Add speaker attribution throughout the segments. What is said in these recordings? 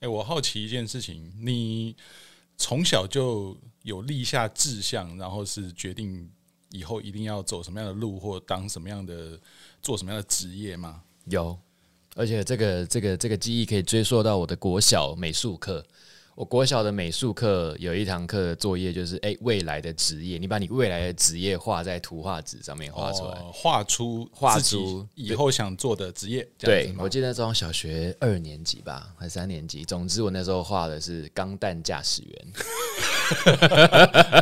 Speaker 1: 哎，我好奇一件事情，你从小就有立下志向，然后是决定以后一定要走什么样的路，或当什么样的做什么样的职业吗？
Speaker 2: 有，而且这个这个这个记忆可以追溯到我的国小美术课。我国小的美术课有一堂课的作业就是，哎，未来的职业，你把你未来的职业画在图画纸上面画出来，
Speaker 1: 哦、画出画出以后想做的职业。
Speaker 2: 对，我记得那时候小学二年级吧，还三年级，总之我那时候画的是钢弹驾驶员，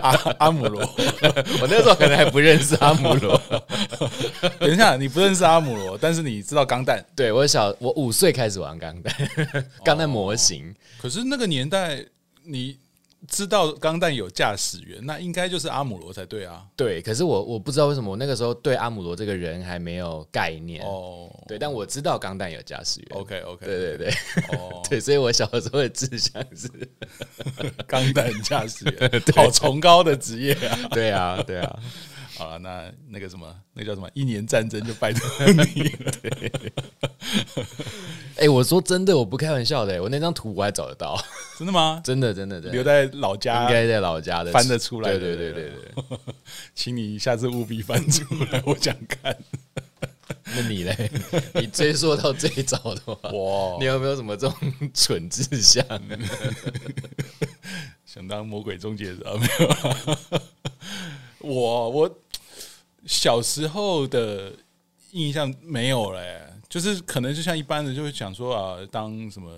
Speaker 1: 阿阿姆罗。
Speaker 2: 我那时候可能还不认识阿姆罗。
Speaker 1: 等一下，你不认识阿姆罗，但是你知道钢弹？
Speaker 2: 对，我小我五岁开始玩钢弹，钢弹模型。
Speaker 1: 可是那个年代，你知道钢弹有驾驶员，那应该就是阿姆罗才对啊。
Speaker 2: 对，可是我我不知道为什么我那个时候对阿姆罗这个人还没有概念哦。对，但我知道钢弹有驾驶员。
Speaker 1: OK OK，
Speaker 2: 对对对，哦，对，所以我小时候的志向是
Speaker 1: 钢弹驾驶员，好崇高的职业啊！
Speaker 2: 对啊，对啊。
Speaker 1: 好了，那那个什么，那个叫什么？一年战争就拜托你了。对。
Speaker 2: 哎、欸，我说真的，我不开玩笑的、欸，我那张图我还找得到，
Speaker 1: 真的吗？
Speaker 2: 真的，真的，真的，
Speaker 1: 留在老家，
Speaker 2: 应该在老家的，
Speaker 1: 翻得出来。
Speaker 2: 对对对对对，
Speaker 1: 请你下次务必翻出来，我想看。
Speaker 2: 那你嘞？你追溯到最早的话，
Speaker 1: 哇，
Speaker 2: 你有没有什么这种蠢志向？
Speaker 1: 想当魔鬼终结者没有？我我小时候的印象没有嘞、欸。就是可能就像一般的，就会讲说啊，当什么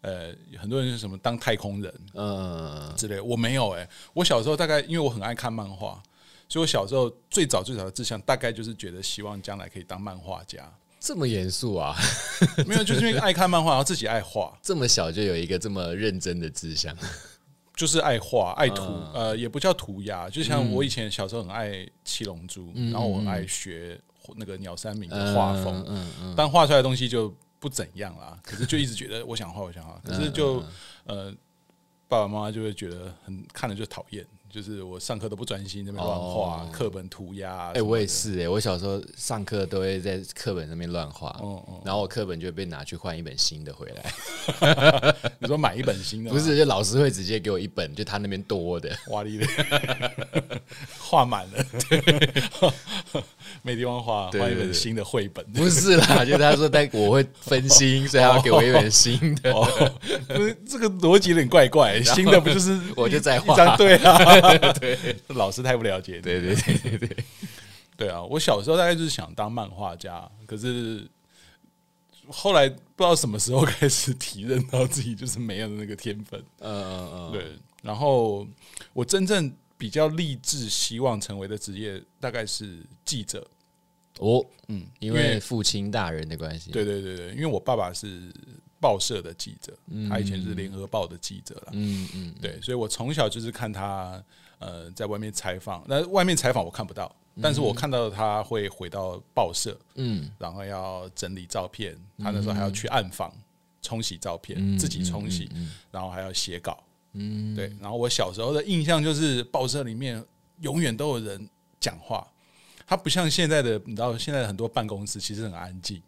Speaker 1: 呃，很多人是什么当太空人，嗯之类。我没有哎、欸，我小时候大概因为我很爱看漫画，所以我小时候最早最早的志向大概就是觉得希望将来可以当漫画家。
Speaker 2: 这么严肃啊？
Speaker 1: 没有，就是因为爱看漫画，然后自己爱画。
Speaker 2: 这么小就有一个这么认真的志向，
Speaker 1: 就是爱画爱涂，呃，也不叫涂鸦。就像我以前小时候很爱七龙珠，然后我很爱学。那个鸟山明的画风，但画出来的东西就不怎样啦。可是就一直觉得我想画，我想画，可是就呃，爸爸妈妈就会觉得很看了就讨厌。就是我上课都不专心，在那边乱画课本涂鸦。哎、
Speaker 2: 欸，我也是哎、欸，我小时候上课都会在课本上面乱画，哦哦、然后我课本就会被拿去换一本新的回来。
Speaker 1: 你说买一本新的？
Speaker 2: 不是，就老师会直接给我一本，就他那边多的，
Speaker 1: 哇哩的，画满了，对，没地方画，换一本新的绘本。
Speaker 2: 不是啦，就是他说但我会分心，所以他要给我一本新的。
Speaker 1: 哦哦、不是这个逻辑有点怪怪，新的不就是
Speaker 2: 我就在画？
Speaker 1: 对啊。对，老师太不了解。
Speaker 2: 对对对对对，
Speaker 1: 对啊！我小时候大概就是想当漫画家，可是后来不知道什么时候开始体认到自己就是没有那个天分。嗯嗯嗯，对。然后我真正比较立志希望成为的职业，大概是记者。
Speaker 2: 哦，嗯，因为父亲大人的关系。
Speaker 1: 对对对对，因为我爸爸是。报社的记者，他以前是联合报的记者了。嗯嗯，对，所以我从小就是看他呃在外面采访，那外面采访我看不到，但是我看到他会回到报社，嗯，然后要整理照片，他那时候还要去暗房冲洗照片，自己冲洗，然后还要写稿，嗯，对，然后我小时候的印象就是报社里面永远都有人讲话，它不像现在的，你知道现在很多办公室其实很安静。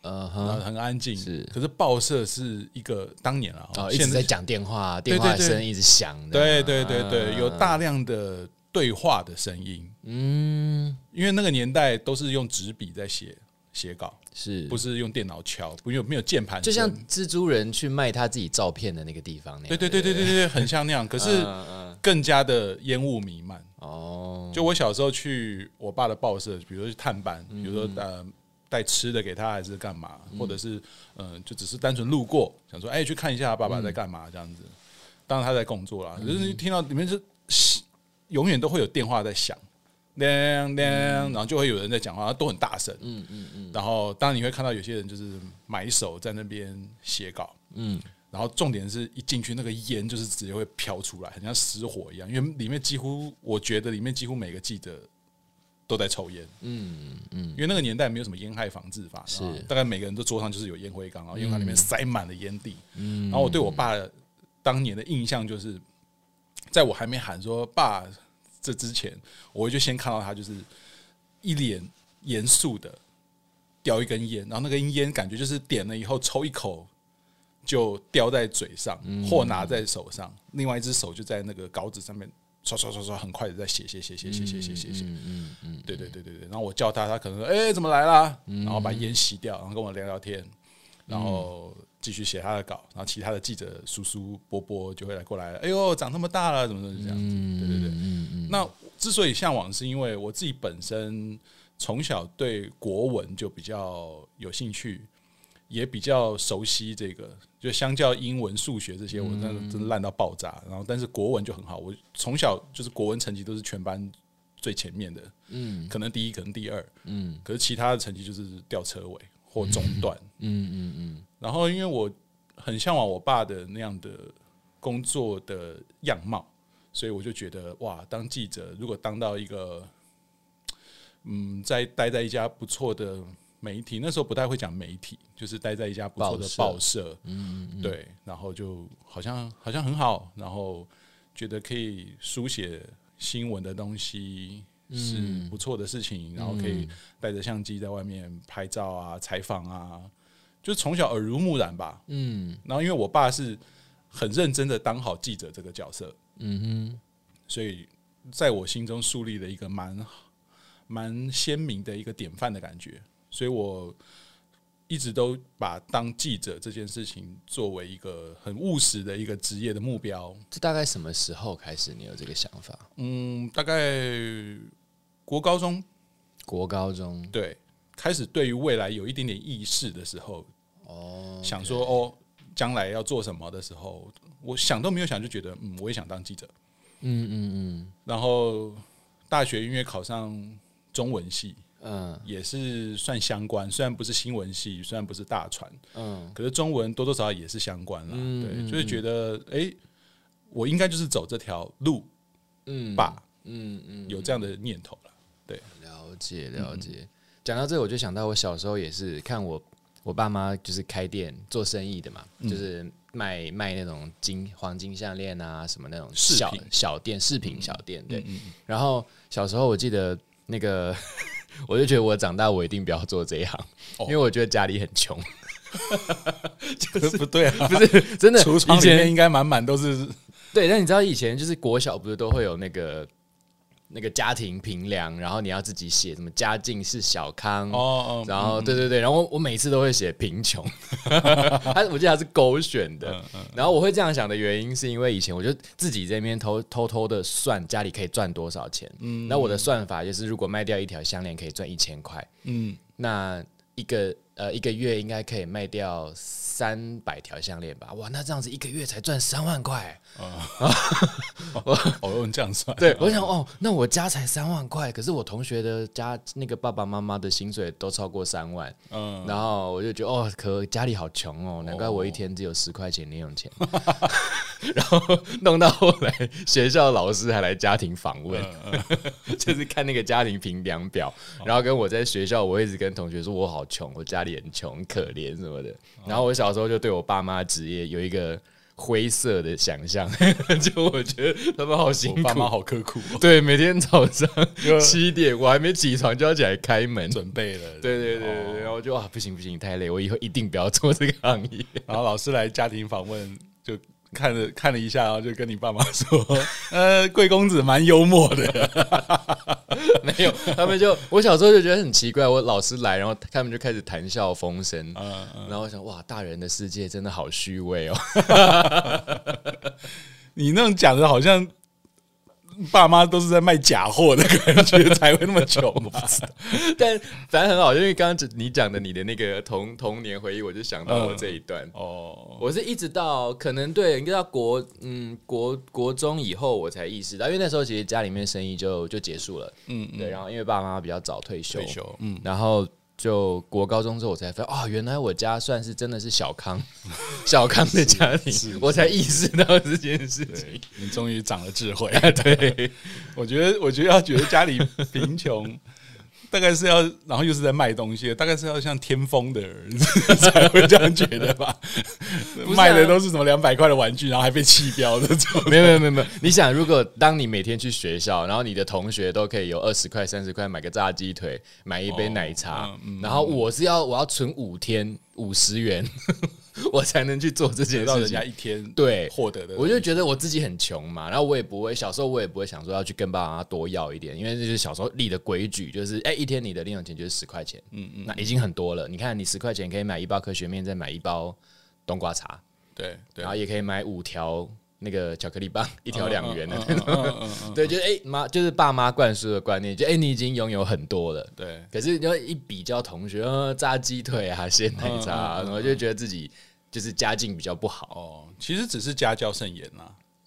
Speaker 1: 呃，很安静。是，可是报社是一个当年啊，
Speaker 2: 哦，一直在讲电话，电话声一直响。
Speaker 1: 对对对对，有大量的对话的声音。嗯，因为那个年代都是用纸笔在写写稿，是不是用电脑敲？不用，没有键盘。
Speaker 2: 就像蜘蛛人去卖他自己照片的那个地方那样。
Speaker 1: 对对对对对对，很像那样。可是更加的烟雾弥漫。哦，就我小时候去我爸的报社，比如说去探班，比如说呃。带吃的给他还是干嘛？或者是嗯、呃，就只是单纯路过，想说哎、欸，去看一下爸爸在干嘛这样子。当然他在工作啦，可是听到里面是永远都会有电话在响，亮亮，然后就会有人在讲话，都很大声。嗯嗯嗯。然后当然你会看到有些人就是埋手在那边写稿。嗯。然后重点是一进去那个烟就是直接会飘出来，很像失火一样，因为里面几乎我觉得里面几乎每个记者。都在抽烟，嗯嗯，因为那个年代没有什么烟害防治法，是大概每个人都桌上就是有烟灰缸，然后烟缸里面塞满了烟蒂，嗯，然后我对我爸当年的印象就是，在我还没喊说爸这之前，我就先看到他就是一脸严肃的叼一根烟，然后那根烟感觉就是点了以后抽一口，就叼在嘴上，或拿在手上，另外一只手就在那个稿纸上面刷刷刷刷，很快的在写写写写写写写写写。嗯嗯，对对对对对。然后我叫他，他可能说：“哎，怎么来啦？”然后把烟吸掉，然后跟我聊聊天，然后继续写他的稿。然后其他的记者叔叔伯伯就会来过来，哎呦，长那么大了，怎么怎么这样子？对对对。嗯嗯。那之所以向往，是因为我自己本身从小对国文就比较有兴趣。也比较熟悉这个，就相较英文、数学这些，我那个真的烂到爆炸。然后，但是国文就很好，我从小就是国文成绩都是全班最前面的，嗯，可能第一，可能第二，嗯，可是其他的成绩就是吊车尾或中断，嗯嗯嗯。然后，因为我很向往我爸的那样的工作的样貌，所以我就觉得哇，当记者如果当到一个，嗯，在待在一家不错的。媒体那时候不太会讲媒体，就是待在一家不错的报社，嗯，嗯，对，然后就好像好像很好，然后觉得可以书写新闻的东西是不错的事情，然后可以带着相机在外面拍照啊、采访啊，就从小耳濡目染吧，嗯，然后因为我爸是很认真的当好记者这个角色，嗯哼，所以在我心中树立了一个蛮蛮鲜明的一个典范的感觉。所以我一直都把当记者这件事情作为一个很务实的一个职业的目标。
Speaker 2: 这大概什么时候开始你有这个想法？
Speaker 1: 嗯，大概国高中，
Speaker 2: 国高中。
Speaker 1: 对，开始对于未来有一点点意识的时候，哦，想说哦，将来要做什么的时候，我想都没有想就觉得嗯，我也想当记者。嗯嗯嗯。然后大学因为考上中文系。嗯，也是算相关，虽然不是新闻系，虽然不是大传，嗯，可是中文多多少少也是相关了，嗯、对，就是觉得，哎、欸，我应该就是走这条路，嗯，吧，嗯嗯，有这样的念头。了，对，
Speaker 2: 了解了解。讲、嗯、到这个，我就想到我小时候也是看我我爸妈就是开店做生意的嘛，嗯、就是卖卖那种金黄金项链啊什么那种小饰品小店饰品小店，对，然后小时候我记得那个。我就觉得我长大我一定不要做这一行，因为我觉得家里很穷。
Speaker 1: 就是不对啊，
Speaker 2: 不是真的，
Speaker 1: 橱窗里面应该满满都是。
Speaker 2: 对，但你知道以前就是国小不是都会有那个。那个家庭评量，然后你要自己写什么家境是小康哦，然后对对对，然后我我每次都会写贫穷，他我记得他是勾选的，然后我会这样想的原因是因为以前我就自己在那边偷偷偷的算家里可以赚多少钱，嗯，那我的算法就是如果卖掉一条项链可以赚一千块，嗯，那一个呃一个月应该可以卖掉。三百条项链吧，哇，那这样子一个月才赚三万块。啊！
Speaker 1: 我我用这样算，
Speaker 2: 对，我想哦，那我家才三万块，可是我同学的家那个爸爸妈妈的薪水都超过三万，嗯，然后我就觉得哦，可家里好穷哦，难怪我一天只有十块钱零用钱，然后弄到后来学校老师还来家庭访问，就是看那个家庭评量表，然后跟我在学校，我一直跟同学说我好穷，我家里很穷，可怜什么的，然后我。小时候就对我爸妈职业有一个灰色的想象，就我觉得他们好辛苦，
Speaker 1: 爸妈好刻苦。
Speaker 2: 对，每天早上七点我还没起床就要起来开门
Speaker 1: 准备了。
Speaker 2: 对对对对，然后就啊不行不行，太累，我以后一定不要做这个行业。
Speaker 1: 然后老师来家庭访问就。看了看了一下，然后就跟你爸妈说：“呃，贵公子蛮幽默的。”
Speaker 2: 没有，他们就我小时候就觉得很奇怪，我老师来，然后他们就开始谈笑风生，嗯嗯、然后我想哇，大人的世界真的好虚伪哦。
Speaker 1: 你那种讲的好像。爸妈都是在卖假货的感觉，才会那么穷吧？
Speaker 2: 但反正很好，因为刚刚你讲的你的那个童童年回忆，我就想到了这一段。嗯、哦，我是一直到可能对，你知道国嗯国国中以后，我才意识到，因为那时候其实家里面生意就就结束了。嗯，对，然后因为爸妈比较早退休，退休，嗯，然后。就国高中之后，我才发现哦，原来我家算是真的是小康，小康的家庭，我才意识到这件事情。
Speaker 1: 你终于长了智慧。对，我觉得，我觉得要觉得家里贫穷。大概是要，然后又是在卖东西，大概是要像天风的儿子才会这样觉得吧？卖的都是什么两百块的玩具，然后还被弃标的这种。
Speaker 2: 没有没有没有没有。你想，如果当你每天去学校，然后你的同学都可以有二十块、三十块买个炸鸡腿，买一杯奶茶，然后我是要我要存五天五十元，我才能去做这件事情。
Speaker 1: 到人家一天
Speaker 2: 对
Speaker 1: 获得的，
Speaker 2: 我就觉得我自己很穷嘛，然后我也不会，小时候我也不会想说要去跟爸爸妈妈多要一点，因为这就是小时候立的规矩，就是哎、欸，一天你的零用钱就是十块钱，嗯嗯，那已经很多了。你看，你十块钱可以买一包科学面，再买一包冬瓜茶，
Speaker 1: 对，对，
Speaker 2: 然后也可以买五条。那个巧克力棒一条两元的那种，对，就是哎妈，就是爸妈灌输的观念，就哎、欸、你已经拥有很多了，
Speaker 1: 对。
Speaker 2: 可是要一比较同学，呃，炸鸡腿啊，鲜奶茶，我、嗯嗯嗯、就觉得自己就是家境比较不好。
Speaker 1: 哦，其实只是家教甚严呐，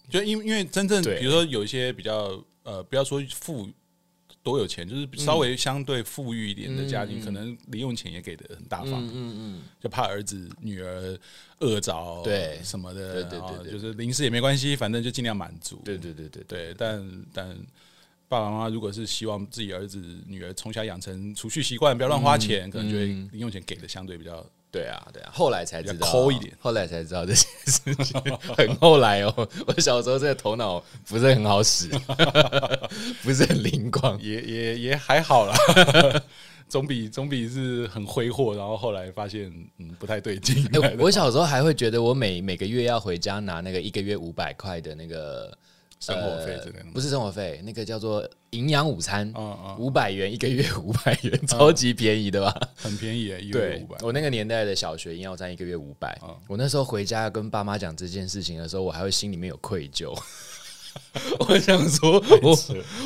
Speaker 1: 就因因为真正比如说有一些比较呃，不要说富。多有钱，就是稍微相对富裕一点的家庭，嗯、可能零用钱也给的很大方，嗯嗯，嗯。就怕儿子女儿饿着，对。什么的，对对对，对，就是零食也没关系，反正就尽量满足，
Speaker 2: 对对对对对，
Speaker 1: 对。但但爸爸妈妈如果是希望自己儿子女儿从小养成储蓄习惯，不要乱花钱，嗯、可能就会零用钱给的相对比较。
Speaker 2: 对啊，对啊，后来才知道
Speaker 1: 抠一点，
Speaker 2: 后来才知道这些事情，很后来哦。我小时候这个头脑不是很好使，不是很灵光，
Speaker 1: 也也也还好啦，总比总比是很挥霍，然后后来发现嗯不太对劲。
Speaker 2: 欸，我小时候还会觉得我每每个月要回家拿那个一个月五百块的那个。
Speaker 1: 生活费之类的，
Speaker 2: 不是生活费，那个叫做营养午餐，五百元一个月，五百元，超级便宜的吧？
Speaker 1: 很便宜诶，一个月五百。
Speaker 2: 我那个年代的小学营养午餐一个月五百，我那时候回家跟爸妈讲这件事情的时候，我还会心里面有愧疚。我想说，我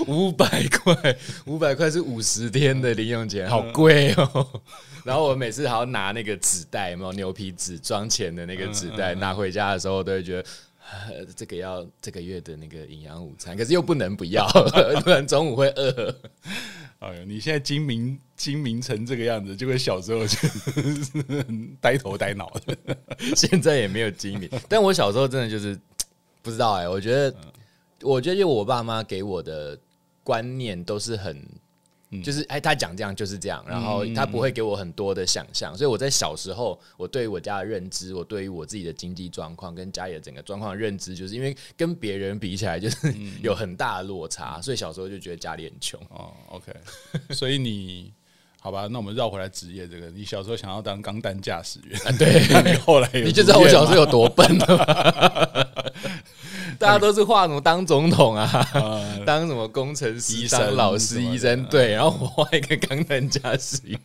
Speaker 2: 五百块，五百块是五十天的零用钱，好贵哦。然后我每次还要拿那个纸袋，有没有牛皮纸装钱的那个纸袋，拿回家的时候都会觉得。这个要这个月的那个营养午餐，可是又不能不要，不然中午会饿。
Speaker 1: 哎呦，你现在精明精明成这个样子，就跟小时候就呆头呆脑的。
Speaker 2: 现在也没有精明，但我小时候真的就是不知道哎、欸。我觉得，我觉得，因为我爸妈给我的观念都是很。就是哎，他讲这样就是这样，然后他不会给我很多的想象，所以我在小时候，我对于我家的认知，我对于我自己的经济状况跟家里的整个状况的认知，就是因为跟别人比起来，就是 有很大的落差，所以小时候就觉得家里很穷。
Speaker 1: 哦，OK，所以你好吧，那我们绕回来职业这个，你小时候想要当钢弹驾驶员，
Speaker 2: 对，
Speaker 1: 后来
Speaker 2: 你就知道我小时候有多笨了。大家都是画什么当总统啊，当什么工程师、当老师、医生？对，然后我画一个钢弹驾驶员，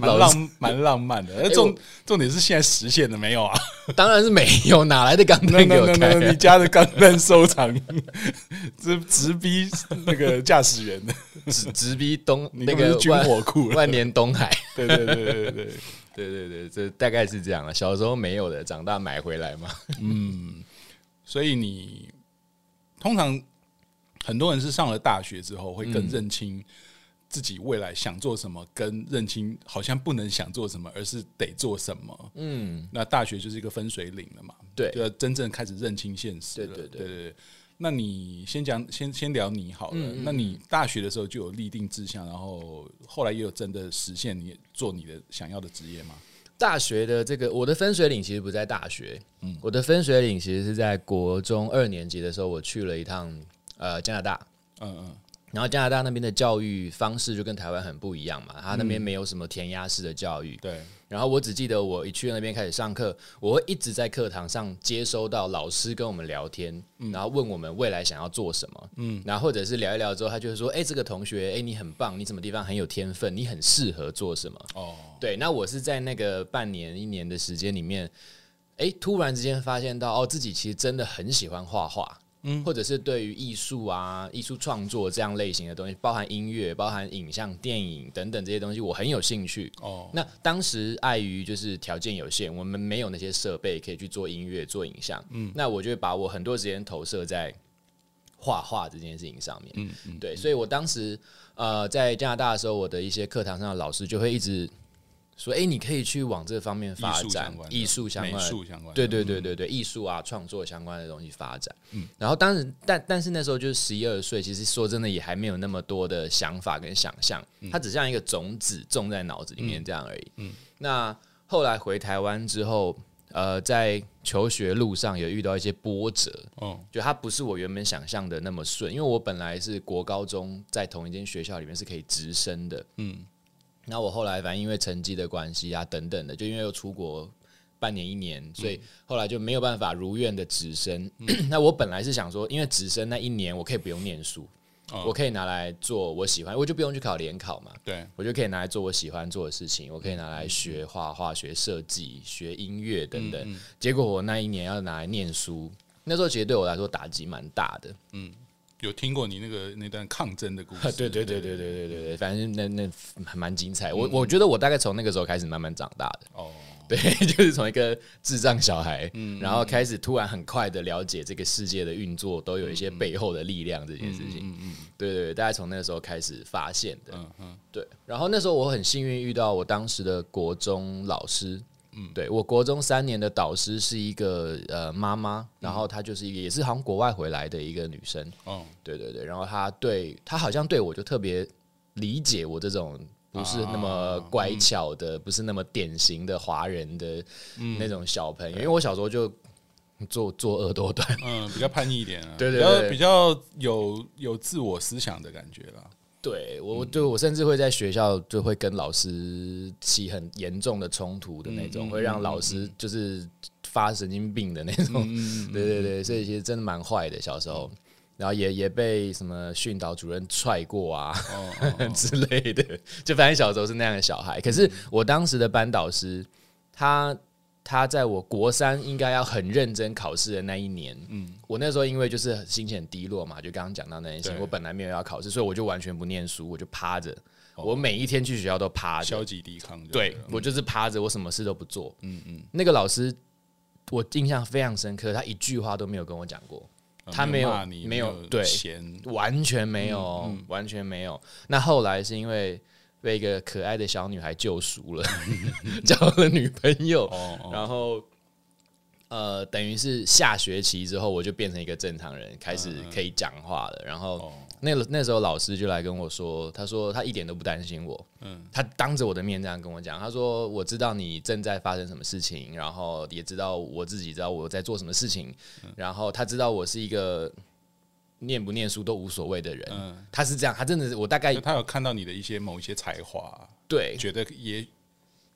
Speaker 1: 蛮浪蛮浪漫的。重重点是现在实现了没有啊？
Speaker 2: 当然是没有，哪来的钢弹？
Speaker 1: 你家的钢弹收藏直直逼那个驾驶员的，
Speaker 2: 直直逼东那个军火库万年东海。
Speaker 1: 对对对对对对
Speaker 2: 对对，这大概是这样了。小时候没有的，长大买回来嘛。
Speaker 1: 嗯，所以你。通常很多人是上了大学之后，会更认清自己未来想做什么，跟认清好像不能想做什么，而是得做什么。嗯，那大学就是一个分水岭了嘛，
Speaker 2: 对，
Speaker 1: 就要真正开始认清现实了。
Speaker 2: 对对对，
Speaker 1: 对对对。那你先讲，先先聊你好了。嗯嗯，那你大学的时候就有立定志向，然后后来也有真的实现你做你的想要的职业吗？
Speaker 2: 大学的这个，我的分水岭其实不在大学，嗯，我的分水岭其实是在国中二年级的时候，我去了一趟呃加拿大，嗯嗯，然后加拿大那边的教育方式就跟台湾很不一样嘛，他那边没有什么填鸭式的教育，对。然后我只记得我一去那边开始上课，我会一直在课堂上接收到老师跟我们聊天，然后问我们未来想要做什么，嗯，然后或者是聊一聊之后，他就会说，哎，这个同学，哎，你很棒，你什么地方很有天分，你很适合做什么？哦，对，那我是在那个半年一年的时间里面，哎，突然之间发现到，哦，自己其实真的很喜欢画画。嗯，或者是对于艺术啊、艺术创作这样类型的东西，包含音乐、包含影像、电影等等这些东西，我很有兴趣。哦，那当时碍于就是条件有限，我们没有那些设备可以去做音乐、做影像。嗯，那我就会把我很多时间投射在画画这件事情上面。嗯嗯，对，所以我当时呃在加拿大的时候，我的一些课堂上的老师就会一直。说，哎，你可以去往这方面发展，艺术相关、美术相关，对对对对对，艺术啊，创作相关的东西发展。嗯，然后当时，但但是那时候就是十一二岁，其实说真的也还没有那么多的想法跟想象，它只像一个种子种在脑子里面这样而已。嗯，那后来回台湾之后，呃，在求学路上有遇到一些波折。哦，就它不是我原本想象的那么顺，因为我本来是国高中在同一间学校里面是可以直升的。嗯。然后我后来反正因为成绩的关系啊等等的，就因为又出国半年一年，所以后来就没有办法如愿的直升。嗯、那我本来是想说，因为直升那一年我可以不用念书。我可以拿来做我喜欢，我就不用去考联考嘛。
Speaker 1: 对，
Speaker 2: 我就可以拿来做我喜欢做的事情。我可以拿来学画画、学设计、学音乐等等。结果我那一年要拿来念书，那时候其实对我来说打击蛮大的。
Speaker 1: 嗯，有听过你那个那段抗争的故事？
Speaker 2: 对对对对对对对对，反正那那还蛮精彩。我我觉得我大概从那个时候开始慢慢长大的。哦。对，就是从一个智障小孩，嗯，然后开始突然很快的了解这个世界的运作，都有一些背后的力量这件事情，嗯嗯，对对，大概从那个时候开始发现的，嗯嗯，对。然后那时候我很幸运遇到我当时的国中老师，嗯，对，我国中三年的导师是一个呃妈妈，然后她就是一个也是好像国外回来的一个女生，哦，对对对，然后她对她好像对我就特别理解我这种。不是那么乖巧的，啊嗯、不是那么典型的华人的那种小朋友，嗯、因为我小时候就作作恶多端，
Speaker 1: 嗯，比较叛逆一点啊，
Speaker 2: 对对对，
Speaker 1: 比较有有自我思想的感觉啦。
Speaker 2: 对我，就我甚至会在学校就会跟老师起很严重的冲突的那种，嗯、会让老师就是发神经病的那种。嗯、对对对，所以其实真的蛮坏的，小时候。然后也也被什么训导主任踹过啊，oh, oh, oh. 之类的，就反正小时候是那样的小孩。可是我当时的班导师，他他在我国三应该要很认真考试的那一年，嗯，我那时候因为就是心情很低落嘛，就刚刚讲到那件事情，我本来没有要考试，所以我就完全不念书，我就趴着，oh, 我每一天去学校都趴着，
Speaker 1: 消极抵抗。
Speaker 2: 对，嗯、我就是趴着，我什么事都不做。嗯嗯，那个老师我印象非常深刻，他一句话都没有跟我讲过。他没有，没有，对，完全没有，完全没有。那后来是因为被一个可爱的小女孩救赎了，交了女朋友，然后呃，等于是下学期之后，我就变成一个正常人，开始可以讲话了，然后。那那时候老师就来跟我说，他说他一点都不担心我，嗯，他当着我的面这样跟我讲，他说我知道你正在发生什么事情，然后也知道我自己知道我在做什么事情，然后他知道我是一个念不念书都无所谓的人，嗯，他是这样，他真的是我大概
Speaker 1: 他有看到你的一些某一些才华，
Speaker 2: 对，
Speaker 1: 觉得也。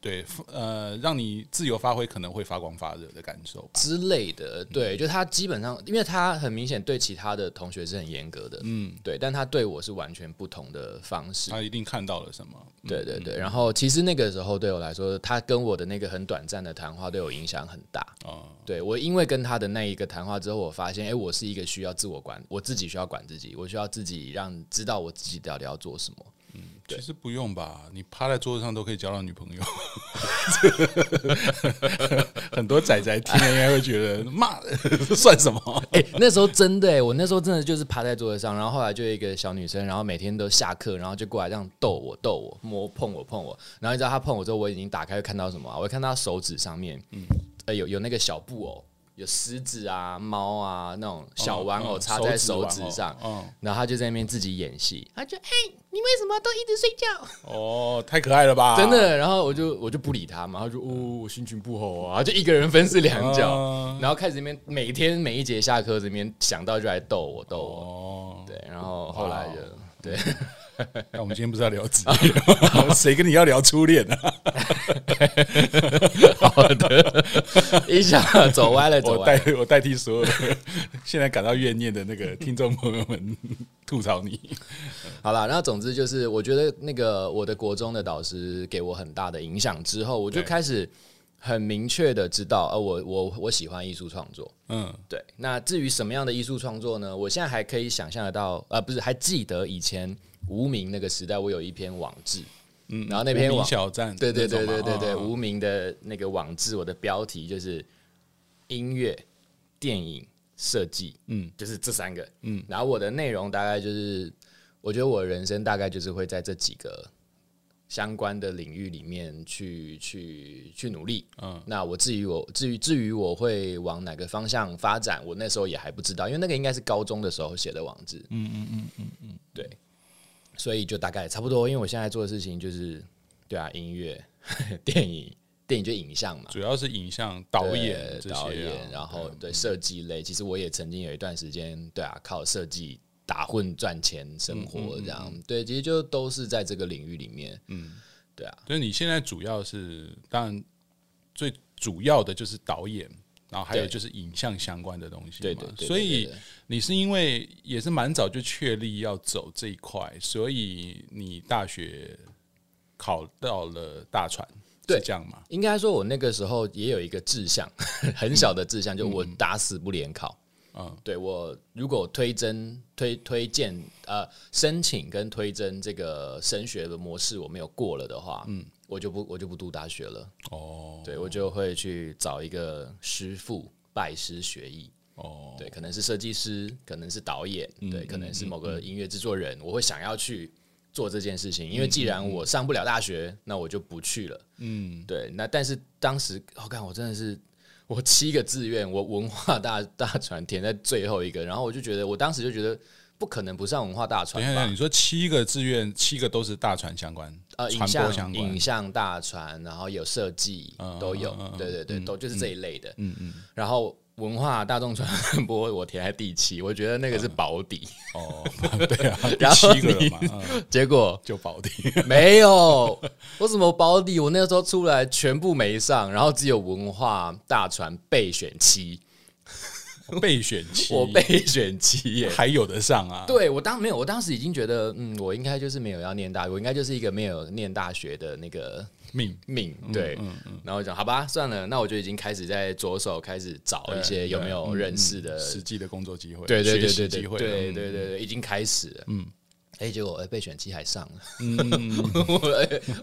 Speaker 1: 对，呃，让你自由发挥，可能会发光发热的感受
Speaker 2: 之类的。对，就他基本上，因为他很明显对其他的同学是很严格的，嗯，对，但他对我是完全不同的方式。
Speaker 1: 他一定看到了什么？
Speaker 2: 对对对。然后其实那个时候对我来说，他跟我的那个很短暂的谈话对我影响很大。哦，对我因为跟他的那一个谈话之后，我发现，哎，我是一个需要自我管，我自己需要管自己，我需要自己让知道我自己到底要做什么。
Speaker 1: 嗯，其实不用吧，你趴在桌子上都可以交到女朋友。很多仔仔听了应该会觉得，骂 算什么？
Speaker 2: 哎、欸，那时候真的、欸，我那时候真的就是趴在桌子上，然后后来就有一个小女生，然后每天都下课，然后就过来这样逗我、逗我、摸碰我、碰我，然后你知道她碰我之后，我已经打开会看到什么、啊？我会看到她手指上面，嗯，呃，有有那个小布偶。有狮子啊、猫啊那种小玩偶插在手指上，然后他就在那边自己演戏，他就哎，你为什么都一直睡觉？
Speaker 1: 哦，太可爱了吧！
Speaker 2: 真的，然后我就我就不理他嘛，他就哦，我心情不好啊，就一个人分饰两角，然后开始这边每天每一节下课这边想到就来逗我逗我，对，然后后来就对。
Speaker 1: 那我们今天不是要聊职业？谁跟你要聊初恋呢？
Speaker 2: 好的，一下走歪了，
Speaker 1: 我代我代替所有现在感到怨念的那个听众朋友们吐槽你。
Speaker 2: 好了，然后总之就是，我觉得那个我的国中的导师给我很大的影响之后，我就开始很明确的知道，呃，我我我喜欢艺术创作。嗯，对。那至于什么样的艺术创作呢？我现在还可以想象得到，呃，不是，还记得以前。无名那个时代，我有一篇网志，嗯，然后那篇网
Speaker 1: 小站，
Speaker 2: 对对对对对对，无名的那个网志，我的标题就是音乐、电影、设计，嗯，就是这三个，嗯，然后我的内容大概就是，我觉得我人生大概就是会在这几个相关的领域里面去去去努力，嗯，那我至于我至于至于我会往哪个方向发展，我那时候也还不知道，因为那个应该是高中的时候写的网志，嗯嗯嗯嗯嗯，对。所以就大概差不多，因为我现在做的事情就是，对啊，音乐、电影、电影就影像嘛，
Speaker 1: 主要是影像导演、
Speaker 2: 导演，然后对设计类。其实我也曾经有一段时间，对啊，靠设计打混赚钱生活这样。对，其实就都是在这个领域里面。嗯，对啊，
Speaker 1: 所以你现在主要是当然最主要的就是导演，然后还有就是影像相关的东西。
Speaker 2: 对对对，
Speaker 1: 所以你是因为也是蛮早就确立要走这一块，所以你大学考到了大船是，这样吗，
Speaker 2: 应该说，我那个时候也有一个志向，很小的志向，就我打死不联考。嗯，对我如果推甄推推荐呃申请跟推甄这个升学的模式我没有过了的话，嗯，我就不我就不读大学了。哦，对我就会去找一个师傅拜师学艺。哦，对，可能是设计师，可能是导演，对，可能是某个音乐制作人，我会想要去。做这件事情，因为既然我上不了大学，嗯、那我就不去了。嗯，对。那但是当时，我、哦、看我真的是我七个志愿，我文化大大船填在最后一个，然后我就觉得，我当时就觉得不可能不上文化大船。
Speaker 1: 等等，你说七个志愿，七个都是大船相关，呃，影像
Speaker 2: 影像大船，然后有设计、嗯、都有，嗯、对对对，嗯、都就是这一类的。嗯嗯，嗯然后。文化大众传播，我填在第七，我觉得那个是保底。
Speaker 1: 哦，对啊，然后你
Speaker 2: 结果
Speaker 1: 就保底
Speaker 2: 没有，我怎么保底？我那个时候出来全部没上，然后只有文化大船备选七，
Speaker 1: 备选期，
Speaker 2: 我备选期耶，
Speaker 1: 还有的上啊？
Speaker 2: 对我当没有，我当时已经觉得，嗯，我应该就是没有要念大学，我应该就是一个没有念大学的那个。命。命对，嗯嗯，然后我讲好吧，算了，那我就已经开始在着手开始找一些有没有认识的
Speaker 1: 实际的工作机会，
Speaker 2: 对对对对对对对对，已经开始了，嗯，哎，结果哎备选期还上了，嗯，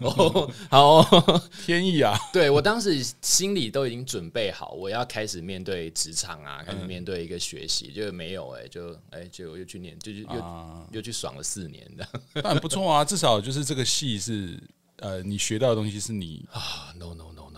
Speaker 2: 哦，好
Speaker 1: 天意啊，
Speaker 2: 对我当时心里都已经准备好，我要开始面对职场啊，开始面对一个学习，就没有哎，就哎就又去念，就又又去爽了四年的，
Speaker 1: 但不错啊，至少就是这个戏是。呃，你学到的东西是你
Speaker 2: 啊 No No No，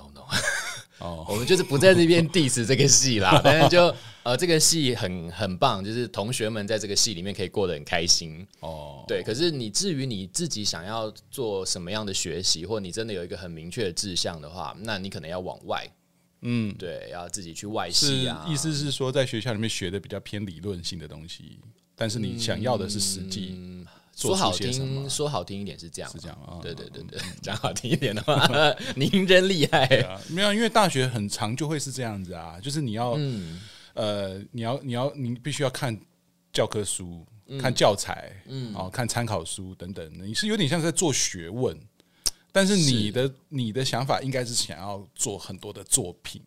Speaker 2: 哦，我们就是不在这边 diss 这个戏啦，但是就呃，这个戏很很棒，就是同学们在这个戏里面可以过得很开心哦。对，可是你至于你自己想要做什么样的学习，或你真的有一个很明确的志向的话，那你可能要往外，嗯，对，要自己去外系啊。
Speaker 1: 意思是说，在学校里面学的比较偏理论性的东西，但是你想要的是实际。嗯
Speaker 2: 说好听，说好听一点是这样，是这样啊。对对对对，讲好听一点的话，您真厉害。
Speaker 1: 没有，因为大学很长，就会是这样子啊。就是你要，呃，你要，你要，你必须要看教科书、看教材，嗯，哦，看参考书等等。你是有点像是在做学问，但是你的你的想法应该是想要做很多的作品，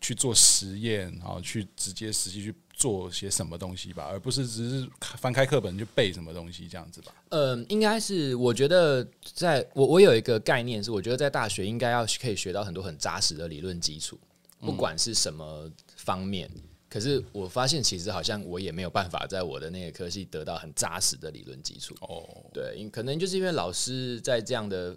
Speaker 1: 去做实验，然后去直接实际去。做些什么东西吧，而不是只是翻开课本就背什么东西这样子吧。
Speaker 2: 嗯，应该是我觉得在，在我我有一个概念是，我觉得在大学应该要可以学到很多很扎实的理论基础，不管是什么方面。嗯、可是我发现，其实好像我也没有办法在我的那个科系得到很扎实的理论基础。哦，对，可能就是因为老师在这样的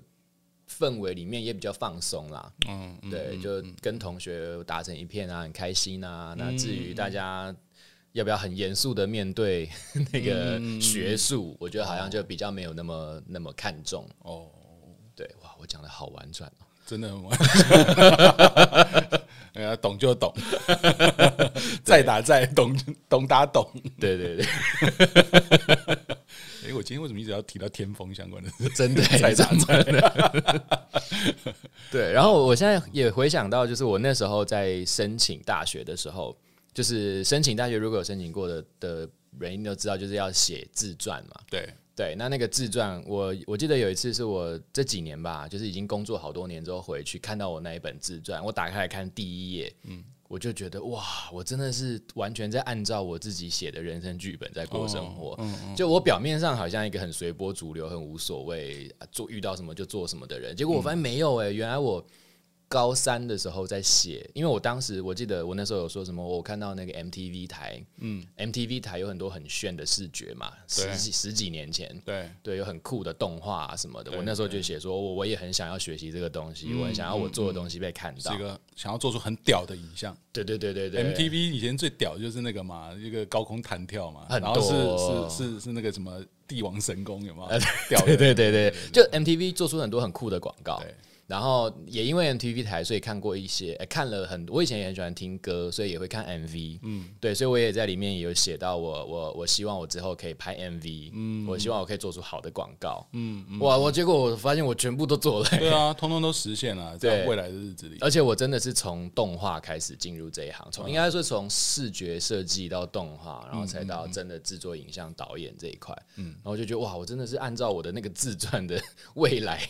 Speaker 2: 氛围里面也比较放松啦。嗯，对，就跟同学打成一片啊，很开心啊。那至于大家。要不要很严肃的面对 那个学术？嗯、我觉得好像就比较没有那么、哦、那么看重哦。对，哇，我讲的好婉转哦，
Speaker 1: 真的很婉转。哎呀，懂就懂，再打再懂，懂打懂。
Speaker 2: 对对对。
Speaker 1: 哎，我今天为什么一直要提到天风相关的？
Speaker 2: 真的，再打再的。对，然后我现在也回想到，就是我那时候在申请大学的时候。就是申请大学，如果有申请过的的人，应该都知道，就是要写自传嘛。
Speaker 1: 对
Speaker 2: 对，那那个自传，我我记得有一次是我这几年吧，就是已经工作好多年之后回去看到我那一本自传，我打开来看第一页，嗯，我就觉得哇，我真的是完全在按照我自己写的人生剧本在过生活。哦嗯嗯、就我表面上好像一个很随波逐流、很无所谓，做遇到什么就做什么的人，结果我发现没有哎、欸，原来我。高三的时候在写，因为我当时我记得我那时候有说什么，我看到那个 MTV 台，嗯，MTV 台有很多很炫的视觉嘛，十几十几年前，对。对，有很酷的动画啊什么的，我那时候就写说，我我也很想要学习这个东西，嗯、我很想要我做的东西被看到，
Speaker 1: 这个想要做出很屌的影像，
Speaker 2: 对对对对对
Speaker 1: ，MTV 以前最屌就是那个嘛，一个高空弹跳嘛，然后是是是是那个什么帝王神功有没有？屌，
Speaker 2: 对对对对，就 MTV 做出很多很酷的广告。然后也因为 MTV 台，所以看过一些，欸、看了很多。我以前也很喜欢听歌，所以也会看 MV。嗯，对，所以我也在里面也有写到我我我希望我之后可以拍 MV。嗯，我希望我可以做出好的广告。嗯，嗯哇，我结果我发现我全部都做了，欸。
Speaker 1: 对啊，通通都实现了，在未来的日子里。
Speaker 2: 而且我真的是从动画开始进入这一行，从应该说从视觉设计到动画，然后才到真的制作影像导演这一块。嗯，然后我就觉得哇，我真的是按照我的那个自传的 未来。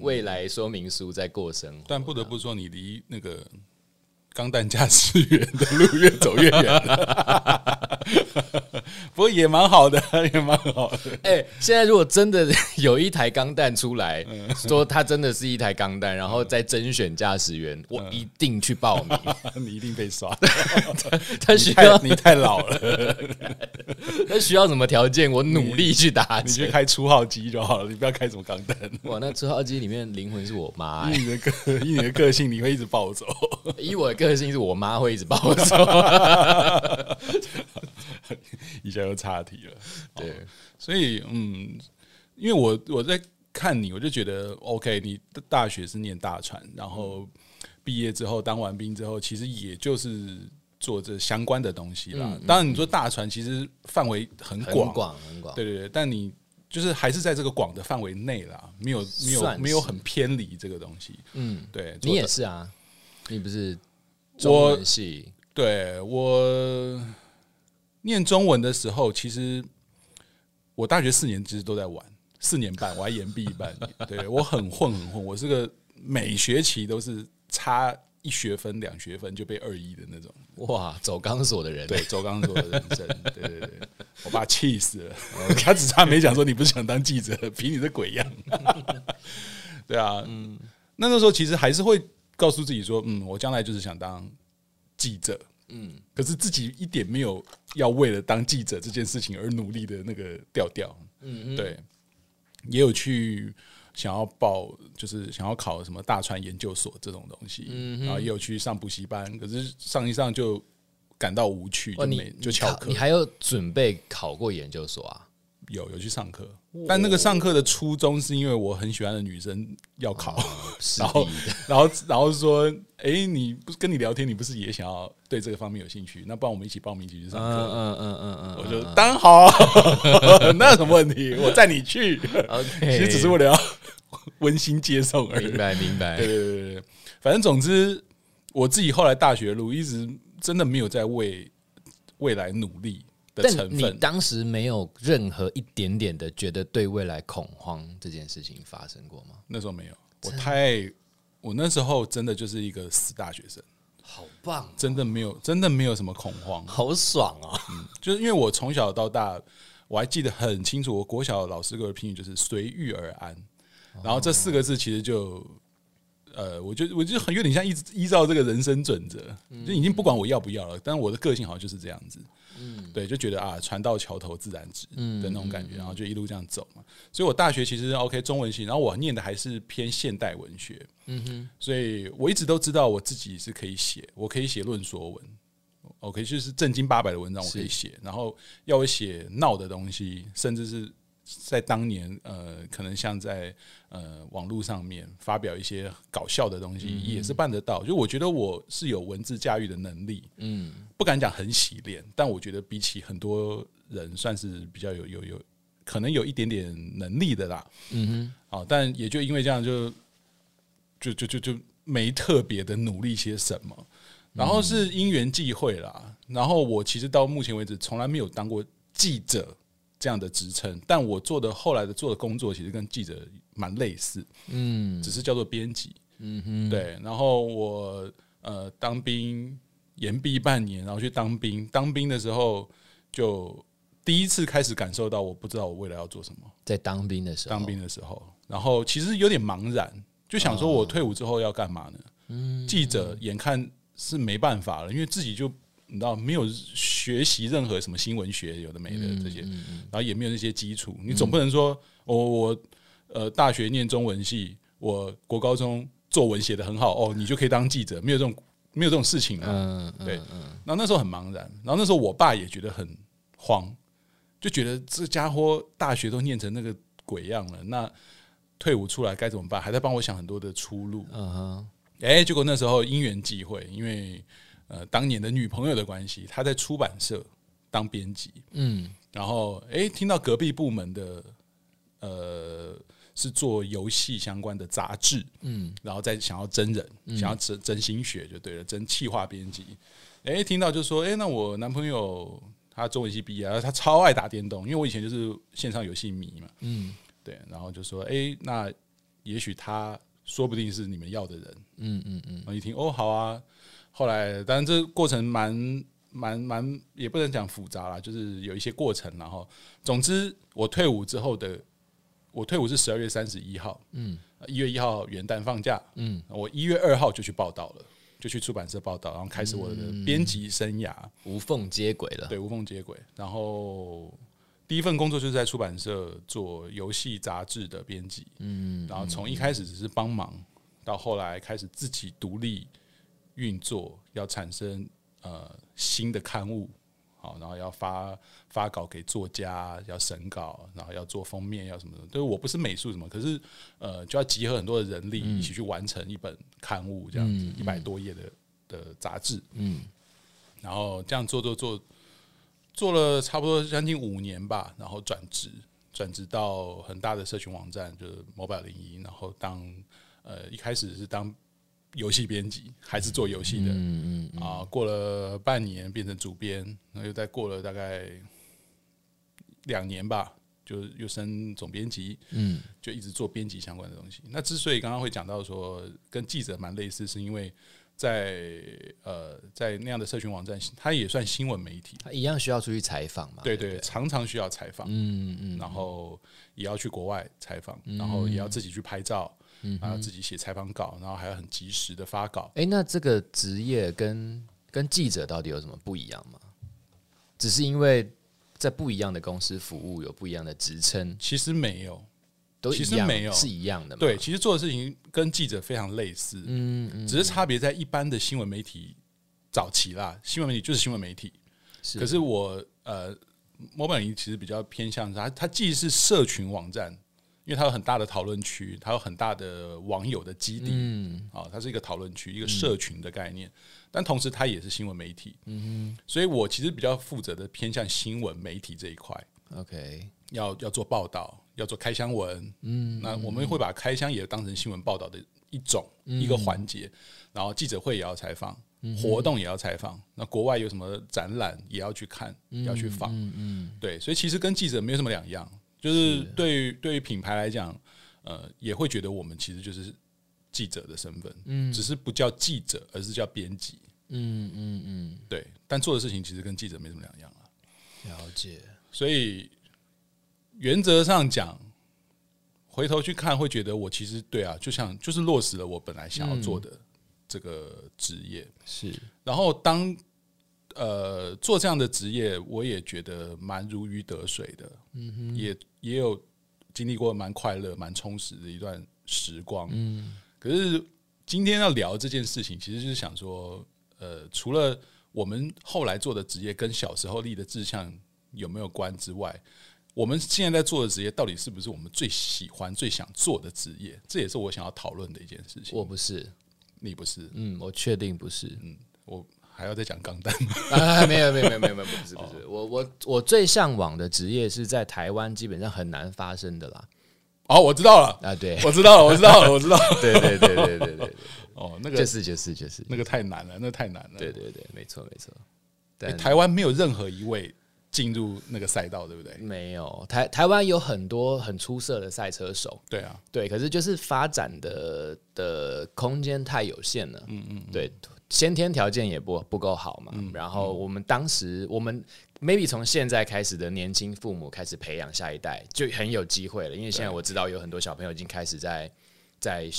Speaker 2: 未来说明书在过生活，
Speaker 1: 但不得不说，你离那个钢弹驾驶员的路越走越远。不过也蛮好的，也蛮好的。
Speaker 2: 哎、欸，现在如果真的有一台钢弹出来，说它真的是一台钢弹，然后再甄选驾驶员，我一定去报名。
Speaker 1: 你一定被刷。
Speaker 2: 他需要
Speaker 1: 你太老了。
Speaker 2: 他需要什么条件？我努力去达成。
Speaker 1: 你去开初号机就好了，你不要开什么钢弹。
Speaker 2: 哇，那初号机里面灵魂是我妈、欸。
Speaker 1: 以你的个，以你的个性，你会一直暴走。
Speaker 2: 以我的个性，是我妈会一直帮我做。
Speaker 1: 一下又岔题了，对，所以嗯，因为我我在看你，我就觉得 OK，你的大学是念大船，然后毕业之后当完兵之后，其实也就是做这相关的东西啦。当然你说大船其实范围很广，
Speaker 2: 广很广，
Speaker 1: 对对对，但你就是还是在这个广的范围内啦，没有没有没有很偏离这个东西。嗯，对，
Speaker 2: 你也是啊，你不是中文系，
Speaker 1: 对我。念中文的时候，其实我大学四年其实都在玩，四年半我还延毕一半。年，对，我很混很混，我是个每学期都是差一学分两学分就被二一的那种，
Speaker 2: 哇，走钢索的人，
Speaker 1: 对，走钢索的人生，对对对，我爸气死了，他只差没讲说你不是想当记者，凭你这鬼样，对啊，嗯，那那时候其实还是会告诉自己说，嗯，我将来就是想当记者。嗯，可是自己一点没有要为了当记者这件事情而努力的那个调调，嗯，对，也有去想要报，就是想要考什么大传研究所这种东西，嗯，然后也有去上补习班，可是上一上就感到无趣，就没就翘课。
Speaker 2: 你还有准备考过研究所啊？
Speaker 1: 有有去上课，但那个上课的初衷是因为我很喜欢的女生要考，哦、然后然后然后说，哎、欸，你不是跟你聊天，你不是也想要对这个方面有兴趣？那不然我们一起报名一起去上课。嗯嗯嗯嗯，我就当然好，那有什么问题？我带你去。OK，其实只是为了要温馨接送而已。
Speaker 2: 明白明白。
Speaker 1: 对对对对，反正总之，我自己后来大学路一直真的没有在为未来努力。
Speaker 2: 但你当时没有任何一点点的觉得对未来恐慌这件事情发生过吗？
Speaker 1: 那时候没有，我太我那时候真的就是一个死大学生，
Speaker 2: 好棒，
Speaker 1: 真的没有，真的没有什么恐慌，
Speaker 2: 好爽啊！
Speaker 1: 嗯，就是因为我从小到大，我还记得很清楚，我国小老师给我的评语就是随遇而安，然后这四个字其实就。呃，我觉得我就很有点像依依照这个人生准则，就已经不管我要不要了。但是我的个性好像就是这样子，嗯，对，就觉得啊，船到桥头自然直的那种感觉，然后就一路这样走嘛。所以我大学其实 OK 中文系，然后我念的还是偏现代文学，嗯哼，所以我一直都知道我自己是可以写，我可以写论说文，OK，就是正经八百的文章我可以写，然后要我写闹的东西，甚至是。在当年，呃，可能像在呃网络上面发表一些搞笑的东西，也是办得到。就我觉得我是有文字驾驭的能力，嗯，不敢讲很洗练，但我觉得比起很多人，算是比较有有有可能有一点点能力的啦，嗯哼。好，但也就因为这样就，就就就就就没特别的努力些什么。然后是因缘际会啦，然后我其实到目前为止从来没有当过记者。这样的职称，但我做的后来的做的工作其实跟记者蛮类似，嗯，只是叫做编辑，嗯哼，对。然后我呃当兵延毕半年，然后去当兵。当兵的时候就第一次开始感受到，我不知道我未来要做什么。
Speaker 2: 在当兵的时候，
Speaker 1: 当兵的时候，然后其实有点茫然，就想说我退伍之后要干嘛呢？嗯，记者眼看是没办法了，因为自己就。你知道没有学习任何什么新闻学有的没的这些，然后也没有那些基础，你总不能说我我呃大学念中文系，我国高中作文写得很好哦，你就可以当记者，没有这种没有这种事情啊。对，然后那时候很茫然，然后那时候我爸也觉得很慌，就觉得这家伙大学都念成那个鬼样了，那退伍出来该怎么办，还在帮我想很多的出路。
Speaker 2: 嗯哼，
Speaker 1: 哎，结果那时候因缘际会，因为呃当年的女朋友的关系，她在出版社当编辑，嗯，然后哎听到隔壁部门的呃是做游戏相关的杂志，嗯，然后再想要真人，嗯、想要真真心血就对了，真气化编辑，哎听到就说，哎那我男朋友他中文系毕业，他超爱打电动，因为我以前就是线上游戏迷嘛，嗯。对，然后就说，哎，那也许他说不定是你们要的人，嗯嗯嗯。然后一听，哦，好啊。后来，当然这过程蛮蛮蛮，也不能讲复杂啦，就是有一些过程。然后，总之，我退伍之后的，我退伍是十二月三十一号，嗯，一月一号元旦放假，嗯，我一月二号就去报到了，就去出版社报道，然后开始我的编辑生涯，
Speaker 2: 无缝接轨了，
Speaker 1: 对，无缝接轨，然后。第一份工作就是在出版社做游戏杂志的编辑，嗯，然后从一开始只是帮忙，到后来开始自己独立运作，要产生呃新的刊物，好，然后要发发稿给作家，要审稿，然后要做封面，要什么的。对，我不是美术什么，可是呃就要集合很多的人力一起去完成一本刊物，这样子一百多页的的杂志，嗯，然后这样做做做。做了差不多将近五年吧，然后转职，转职到很大的社群网站，就是 Mobile 零一然后当呃一开始是当游戏编辑，还是做游戏的，嗯嗯啊，过了半年变成主编，然后又再过了大概两年吧，就又升总编辑，嗯，就一直做编辑相关的东西。那之所以刚刚会讲到说跟记者蛮类似，是因为。在呃，在那样的社群网站，它也算新闻媒体，
Speaker 2: 它一样需要出去采访嘛？
Speaker 1: 对对，常常需要采访，嗯嗯，然后也要去国外采访，然后也要自己去拍照，嗯，然后自己写采访稿，然后还要很及时的发稿。
Speaker 2: 哎，那这个职业跟跟记者到底有什么不一样吗？只是因为在不一样的公司服务有不一样的职称，
Speaker 1: 其实没有。
Speaker 2: 都
Speaker 1: 其实没有
Speaker 2: 是一样的，
Speaker 1: 对，其实做的事情跟记者非常类似，嗯嗯，只是差别在一般的新闻媒体早期啦，新闻媒体就是新闻媒体，是。可是我呃，Mobile01 其实比较偏向它，它既是社群网站，因为它有很大的讨论区，它有很大的网友的基地，嗯，啊，它是一个讨论区，一个社群的概念，嗯、但同时它也是新闻媒体，嗯，所以我其实比较负责的偏向新闻媒体这一块
Speaker 2: ，OK，
Speaker 1: 要要做报道。要做开箱文，嗯，那我们会把开箱也当成新闻报道的一种、嗯、一个环节，然后记者会也要采访，嗯、活动也要采访，那国外有什么展览也要去看，嗯、要去访，嗯，嗯。对，所以其实跟记者没有什么两样，就是。对于对于品牌来讲，呃，也会觉得我们其实就是记者的身份，嗯，只是不叫记者，而是叫编辑，嗯嗯嗯，对，但做的事情其实跟记者没什么两样啊，
Speaker 2: 了解，
Speaker 1: 所以。原则上讲，回头去看会觉得我其实对啊，就像就是落实了我本来想要做的这个职业。是，然后当呃做这样的职业，我也觉得蛮如鱼得水的。嗯哼，也也有经历过蛮快乐、蛮充实的一段时光。嗯，可是今天要聊这件事情，其实就是想说，呃，除了我们后来做的职业跟小时候立的志向有没有关之外。我们现在在做的职业，到底是不是我们最喜欢、最想做的职业？这也是我想要讨论的一件事情。
Speaker 2: 我不是，
Speaker 1: 你不是，
Speaker 2: 嗯，我确定不是，
Speaker 1: 嗯，我还要再讲钢弹吗？
Speaker 2: 啊，没有，没有，没有，没有，不是，不是，我我我最向往的职业是在台湾基本上很难发生的啦。
Speaker 1: 哦，我知道了，
Speaker 2: 啊，对，
Speaker 1: 我知道了，我知道了，我知道，
Speaker 2: 对对对对对对，
Speaker 1: 哦，那个
Speaker 2: 就是就是就是
Speaker 1: 那个太难了，那个太难了，
Speaker 2: 对对对，没错没错。
Speaker 1: 对，台湾没有任何一位。进入那个赛道，对不对？
Speaker 2: 没有，台台湾有很多很出色的赛车手，
Speaker 1: 对啊，
Speaker 2: 对，可是就是发展的的空间太有限了，嗯嗯，对，先天条件也不不够好嘛。嗯、然后我们当时，我们 maybe 从现在开始的年轻父母开始培养下一代，就很有机会了。因为现在我知道有很多小朋友已经开始在在。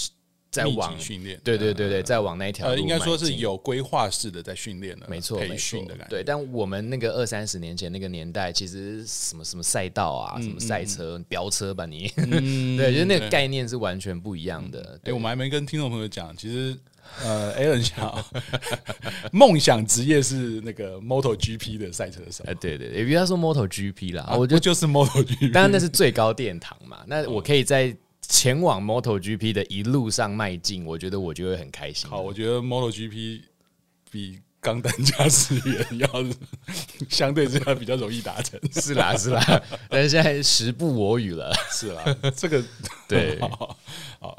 Speaker 2: 在往
Speaker 1: 训练，
Speaker 2: 对对对对，在往那一条路，
Speaker 1: 应该说是有规划式的在训练了，
Speaker 2: 没错，
Speaker 1: 培训的感觉。
Speaker 2: 对，但我们那个二三十年前那个年代，其实什么什么赛道啊，什么赛车、飙车吧，你，对，就是那个概念是完全不一样的。
Speaker 1: 对，我们还没跟听众朋友讲，其实呃，Alan 想 梦想职业是那个 MotoGP 的赛车手。
Speaker 2: 哎，对对，也不要说 MotoGP 啦，我
Speaker 1: 觉得就是 MotoGP，
Speaker 2: 当然那是最高殿堂嘛。那我可以在。前往 MotoGP 的一路上迈进，我觉得我就会很开心。
Speaker 1: 好，我觉得 MotoGP 比钢弹驾驶员要相对之下比较容易达成。
Speaker 2: 是啦，是啦，但是现在时不我与了。
Speaker 1: 是啦，这个
Speaker 2: 对
Speaker 1: 啊，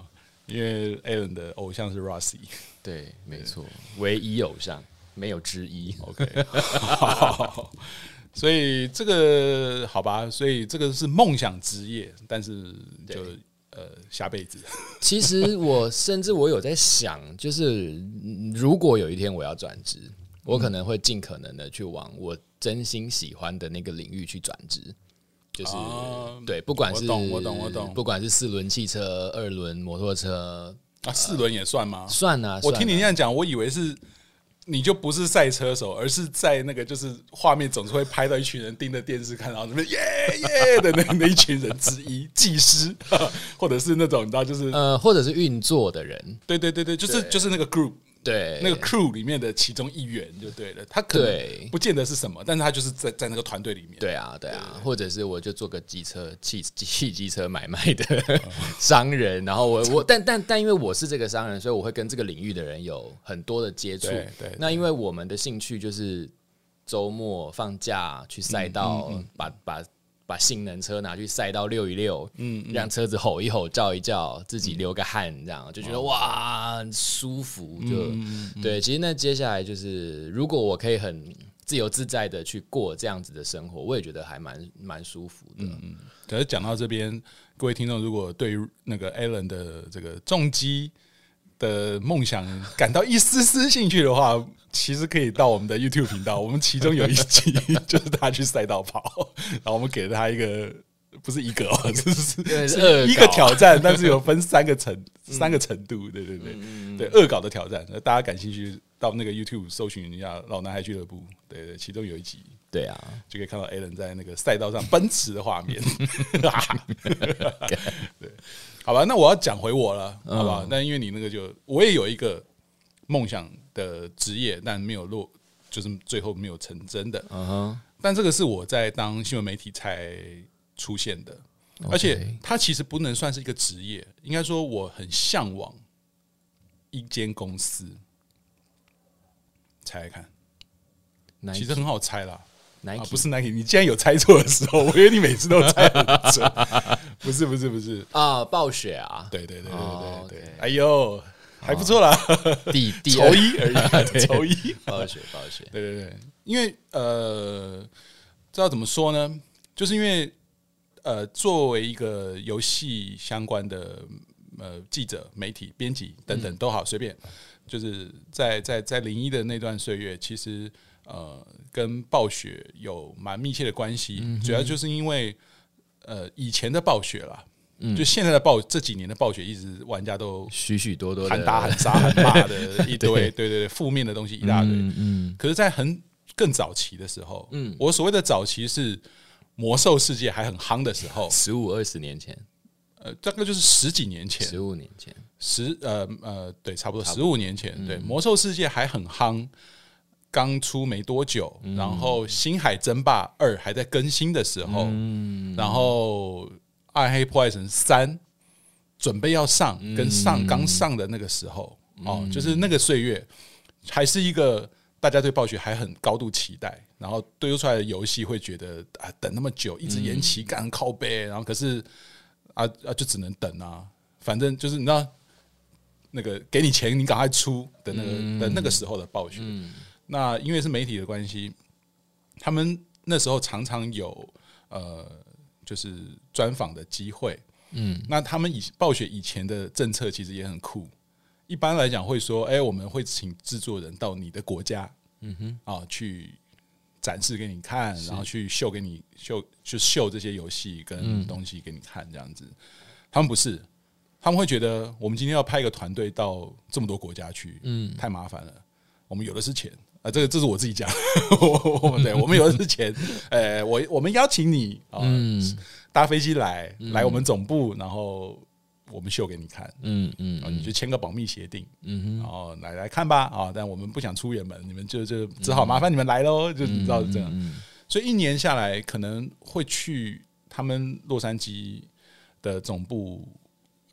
Speaker 1: 因为 Alan 的偶像是 Rossi，
Speaker 2: 对，没错，唯一偶像，没有之一。
Speaker 1: OK。所以这个好吧，所以这个是梦想职业，但是就呃下辈子。
Speaker 2: 其实我甚至我有在想，就是如果有一天我要转职，我可能会尽可能的去往我真心喜欢的那个领域去转职。就是、啊、对，不管是
Speaker 1: 我懂我懂我懂，
Speaker 2: 不管是四轮汽车、二轮摩托车
Speaker 1: 啊，四轮也算吗？
Speaker 2: 算啊！
Speaker 1: 我听你这样讲，我以为是。你就不是赛车手，而是在那个就是画面总是会拍到一群人盯着电视看，然后什么 耶耶的那那一群人之一，技师，或者是那种你知道就是
Speaker 2: 呃，或者是运作的人，
Speaker 1: 对对对对，就是就是那个 group。
Speaker 2: 对，
Speaker 1: 那个 crew 里面的其中一员就对了，他可能不见得是什么，但是他就是在在那个团队里面。
Speaker 2: 对啊，对啊，或者是我就做个机车、汽 汽机车买卖的商人，然后我 我但但但因为我是这个商人，所以我会跟这个领域的人有很多的接触。对，那因为我们的兴趣就是周末放假去赛道，把把。把性能车拿去赛道溜一溜，嗯，让车子吼一吼、叫一叫，自己流个汗，这样就觉得哇，很舒服。就对，其实那接下来就是，如果我可以很自由自在的去过这样子的生活，我也觉得还蛮蛮舒服的。嗯，
Speaker 1: 可是讲到这边，各位听众，如果对于那个 Alan 的这个重机的梦想感到一丝丝兴趣的话，其实可以到我们的 YouTube 频道，我们其中有一集 就是他去赛道跑，然后我们给了他一个不是一个哦，是是是一个挑战，但是有分三个层 三个程度，对对对。对，恶搞的挑战，大家感兴趣到那个 YouTube 搜寻一下“老男孩俱乐部”，对对，其中有一集，
Speaker 2: 对啊，
Speaker 1: 就可以看到 Alan 在那个赛道上奔驰的画面，对，好吧，那我要讲回我了，好吧，那因为你那个就我也有一个梦想。的职业，但没有落，就是最后没有成真的。嗯哼，但这个是我在当新闻媒体才出现的，而且它其实不能算是一个职业，应该说我很向往一间公司。猜猜看，其实很好猜啦。Nike 不是 Nike，你既然有猜错的时候，我以为你每次都猜很准。不是不是不是
Speaker 2: 啊，暴雪啊，
Speaker 1: 对对对对对对，哎呦。还不错啦，
Speaker 2: 第 第
Speaker 1: 头一 而已，抽一，
Speaker 2: 暴雪，暴雪，
Speaker 1: 对对对，因为呃，知道怎么说呢？就是因为呃，作为一个游戏相关的呃记者、媒体、编辑等等都好，随便，就是在在在零一的那段岁月，其实呃，跟暴雪有蛮密切的关系，主要就是因为呃以前的暴雪啦。就现在的暴这几年的暴雪，一直玩家都
Speaker 2: 许许多多
Speaker 1: 喊打喊杀喊骂的一堆，对。对对，负面的东西一大堆。嗯，可是，在很更早期的时候，嗯，我所谓的早期是魔兽世界还很夯的时候，
Speaker 2: 十五二十年前，
Speaker 1: 呃，大概就是十几年前，
Speaker 2: 十五年前，
Speaker 1: 十呃呃，对，差不多十五年前，对，魔兽世界还很夯，刚出没多久，然后星海争霸二还在更新的时候，嗯，然后。暗黑破坏神三准备要上，跟上刚上的那个时候哦，就是那个岁月，还是一个大家对暴雪还很高度期待，然后堆出来的游戏会觉得啊，等那么久，一直延期干靠背，然后可是啊啊，就只能等啊，反正就是你知道那个给你钱，你赶快出的那个的那个时候的暴雪。那因为是媒体的关系，他们那时候常常有呃。就是专访的机会，嗯，那他们以暴雪以前的政策其实也很酷。一般来讲会说，哎，我们会请制作人到你的国家，嗯哼，啊，去展示给你看，然后去秀给你秀，就秀这些游戏跟东西给你看，这样子。他们不是，他们会觉得我们今天要派一个团队到这么多国家去，嗯，太麻烦了。我们有的是钱。啊，这个这是我自己讲，对，我们有的是钱，呃，我我们邀请你啊，搭飞机来来我们总部，然后我们秀给你看，嗯嗯，你就签个保密协定，嗯然后来来看吧，啊，但我们不想出远门，你们就就只好麻烦你们来喽，就你知道是这样，所以一年下来可能会去他们洛杉矶的总部，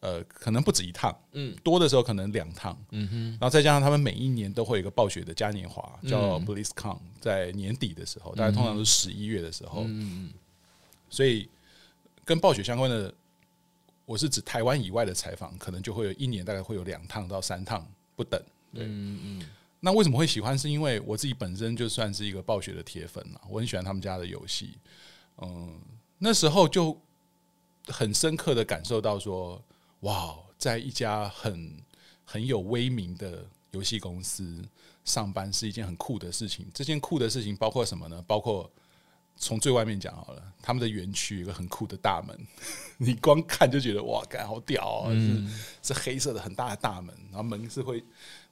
Speaker 1: 呃，可能不止一趟，嗯，多的时候可能两趟，嗯哼，然后再加上他们每一年都会有一个暴雪的嘉年华，叫 BlizzCon，在年底的时候，大概通常都是十一月的时候，嗯嗯，所以跟暴雪相关的，我是指台湾以外的采访，可能就会有一年大概会有两趟到三趟不等，对，嗯。嗯，那为什么会喜欢？是因为我自己本身就算是一个暴雪的铁粉嘛，我很喜欢他们家的游戏，嗯，那时候就很深刻的感受到说。哇，在一家很很有威名的游戏公司上班是一件很酷的事情。这件酷的事情包括什么呢？包括从最外面讲好了，他们的园区有一个很酷的大门，你光看就觉得哇，干好屌啊！嗯、是是黑色的很大的大门，然后门是会，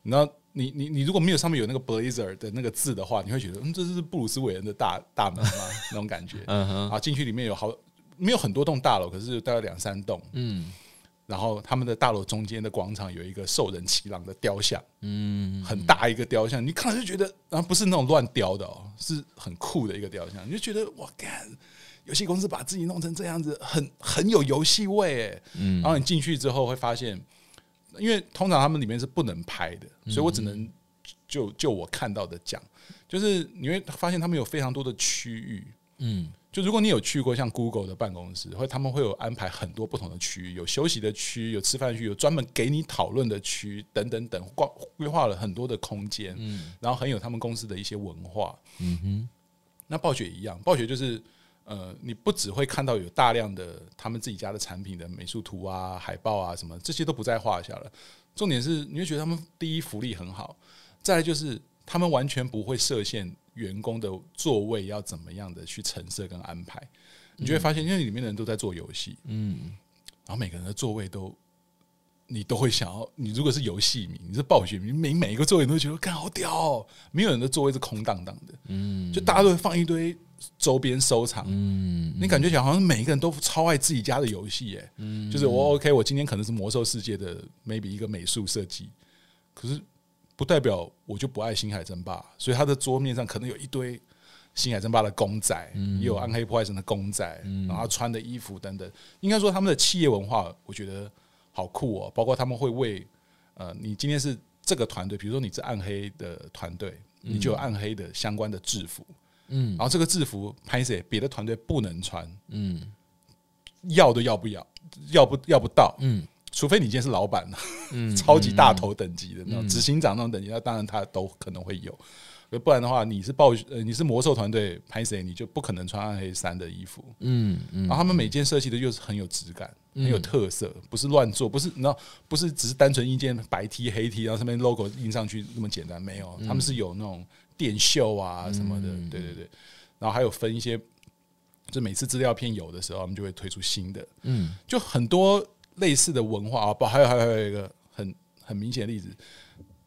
Speaker 1: 然后你你你如果没有上面有那个 Blizzard 的那个字的话，你会觉得嗯，这是布鲁斯韦恩的大大门吗？那种感觉。嗯哼，啊，进去里面有好没有很多栋大楼，可是大概两三栋。嗯。然后他们的大楼中间的广场有一个兽人骑狼的雕像，嗯，很大一个雕像，你看了就觉得，然后不是那种乱雕的哦，是很酷的一个雕像，你就觉得哇，干，游戏公司把自己弄成这样子，很很有游戏味哎。嗯，然后你进去之后会发现，因为通常他们里面是不能拍的，所以我只能就就我看到的讲，就是你会发现他们有非常多的区域，嗯。就如果你有去过像 Google 的办公室，或他们会有安排很多不同的区域，有休息的区，有吃饭区，有专门给你讨论的区，等等等，规规划了很多的空间，嗯，然后很有他们公司的一些文化，嗯哼。那暴雪一样，暴雪就是呃，你不只会看到有大量的他们自己家的产品的美术图啊、海报啊什么，这些都不在话下了。重点是你会觉得他们第一福利很好，再来就是他们完全不会设限。员工的座位要怎么样的去陈设跟安排，你就会发现，因为里面的人都在做游戏，嗯，然后每个人的座位都，你都会想要，你如果是游戏迷，你是暴雪迷，每每一个座位你都会觉得，看好屌哦，没有人的座位是空荡荡的，嗯，就大家都会放一堆周边收藏，嗯，你感觉起来好像每一个人都超爱自己家的游戏，哎，嗯，就是我 OK，我今天可能是魔兽世界的 maybe 一个美术设计，可是。不代表我就不爱星海争霸，所以他的桌面上可能有一堆星海争霸的公仔，也有暗黑破坏神的公仔，然后穿的衣服等等。应该说他们的企业文化，我觉得好酷哦。包括他们会为呃，你今天是这个团队，比如说你是暗黑的团队，你就有暗黑的相关的制服，嗯，然后这个制服拍摄别的团队不能穿，嗯，要都要不要，要不要不到，嗯。除非你今天是老板，嗯，超级大头等级的那种执行长那种等级，那当然他都可能会有。不然的话，你是暴呃你是魔兽团队拍谁，你就不可能穿暗黑三的衣服。嗯嗯。然后他们每件设计的又是很有质感，很有特色，不是乱做，不是你知道，不是只是单纯一件白 T 黑 T，然后上面 logo 印上去那么简单，没有，他们是有那种电绣啊什么的，对对对。然后还有分一些，就每次资料片有的时候，他们就会推出新的，嗯，就很多。类似的文化啊，不，还有还有还有一个很很明显的例子，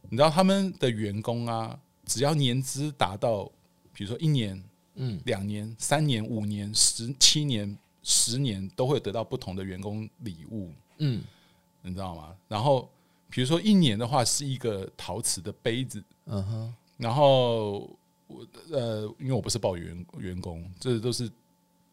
Speaker 1: 你知道他们的员工啊，只要年资达到，比如说一年、嗯，两年、三年、五年、十七年、十年，都会得到不同的员工礼物，嗯，你知道吗？然后比如说一年的话是一个陶瓷的杯子，嗯哼，然后我呃，因为我不是报员员工，这都是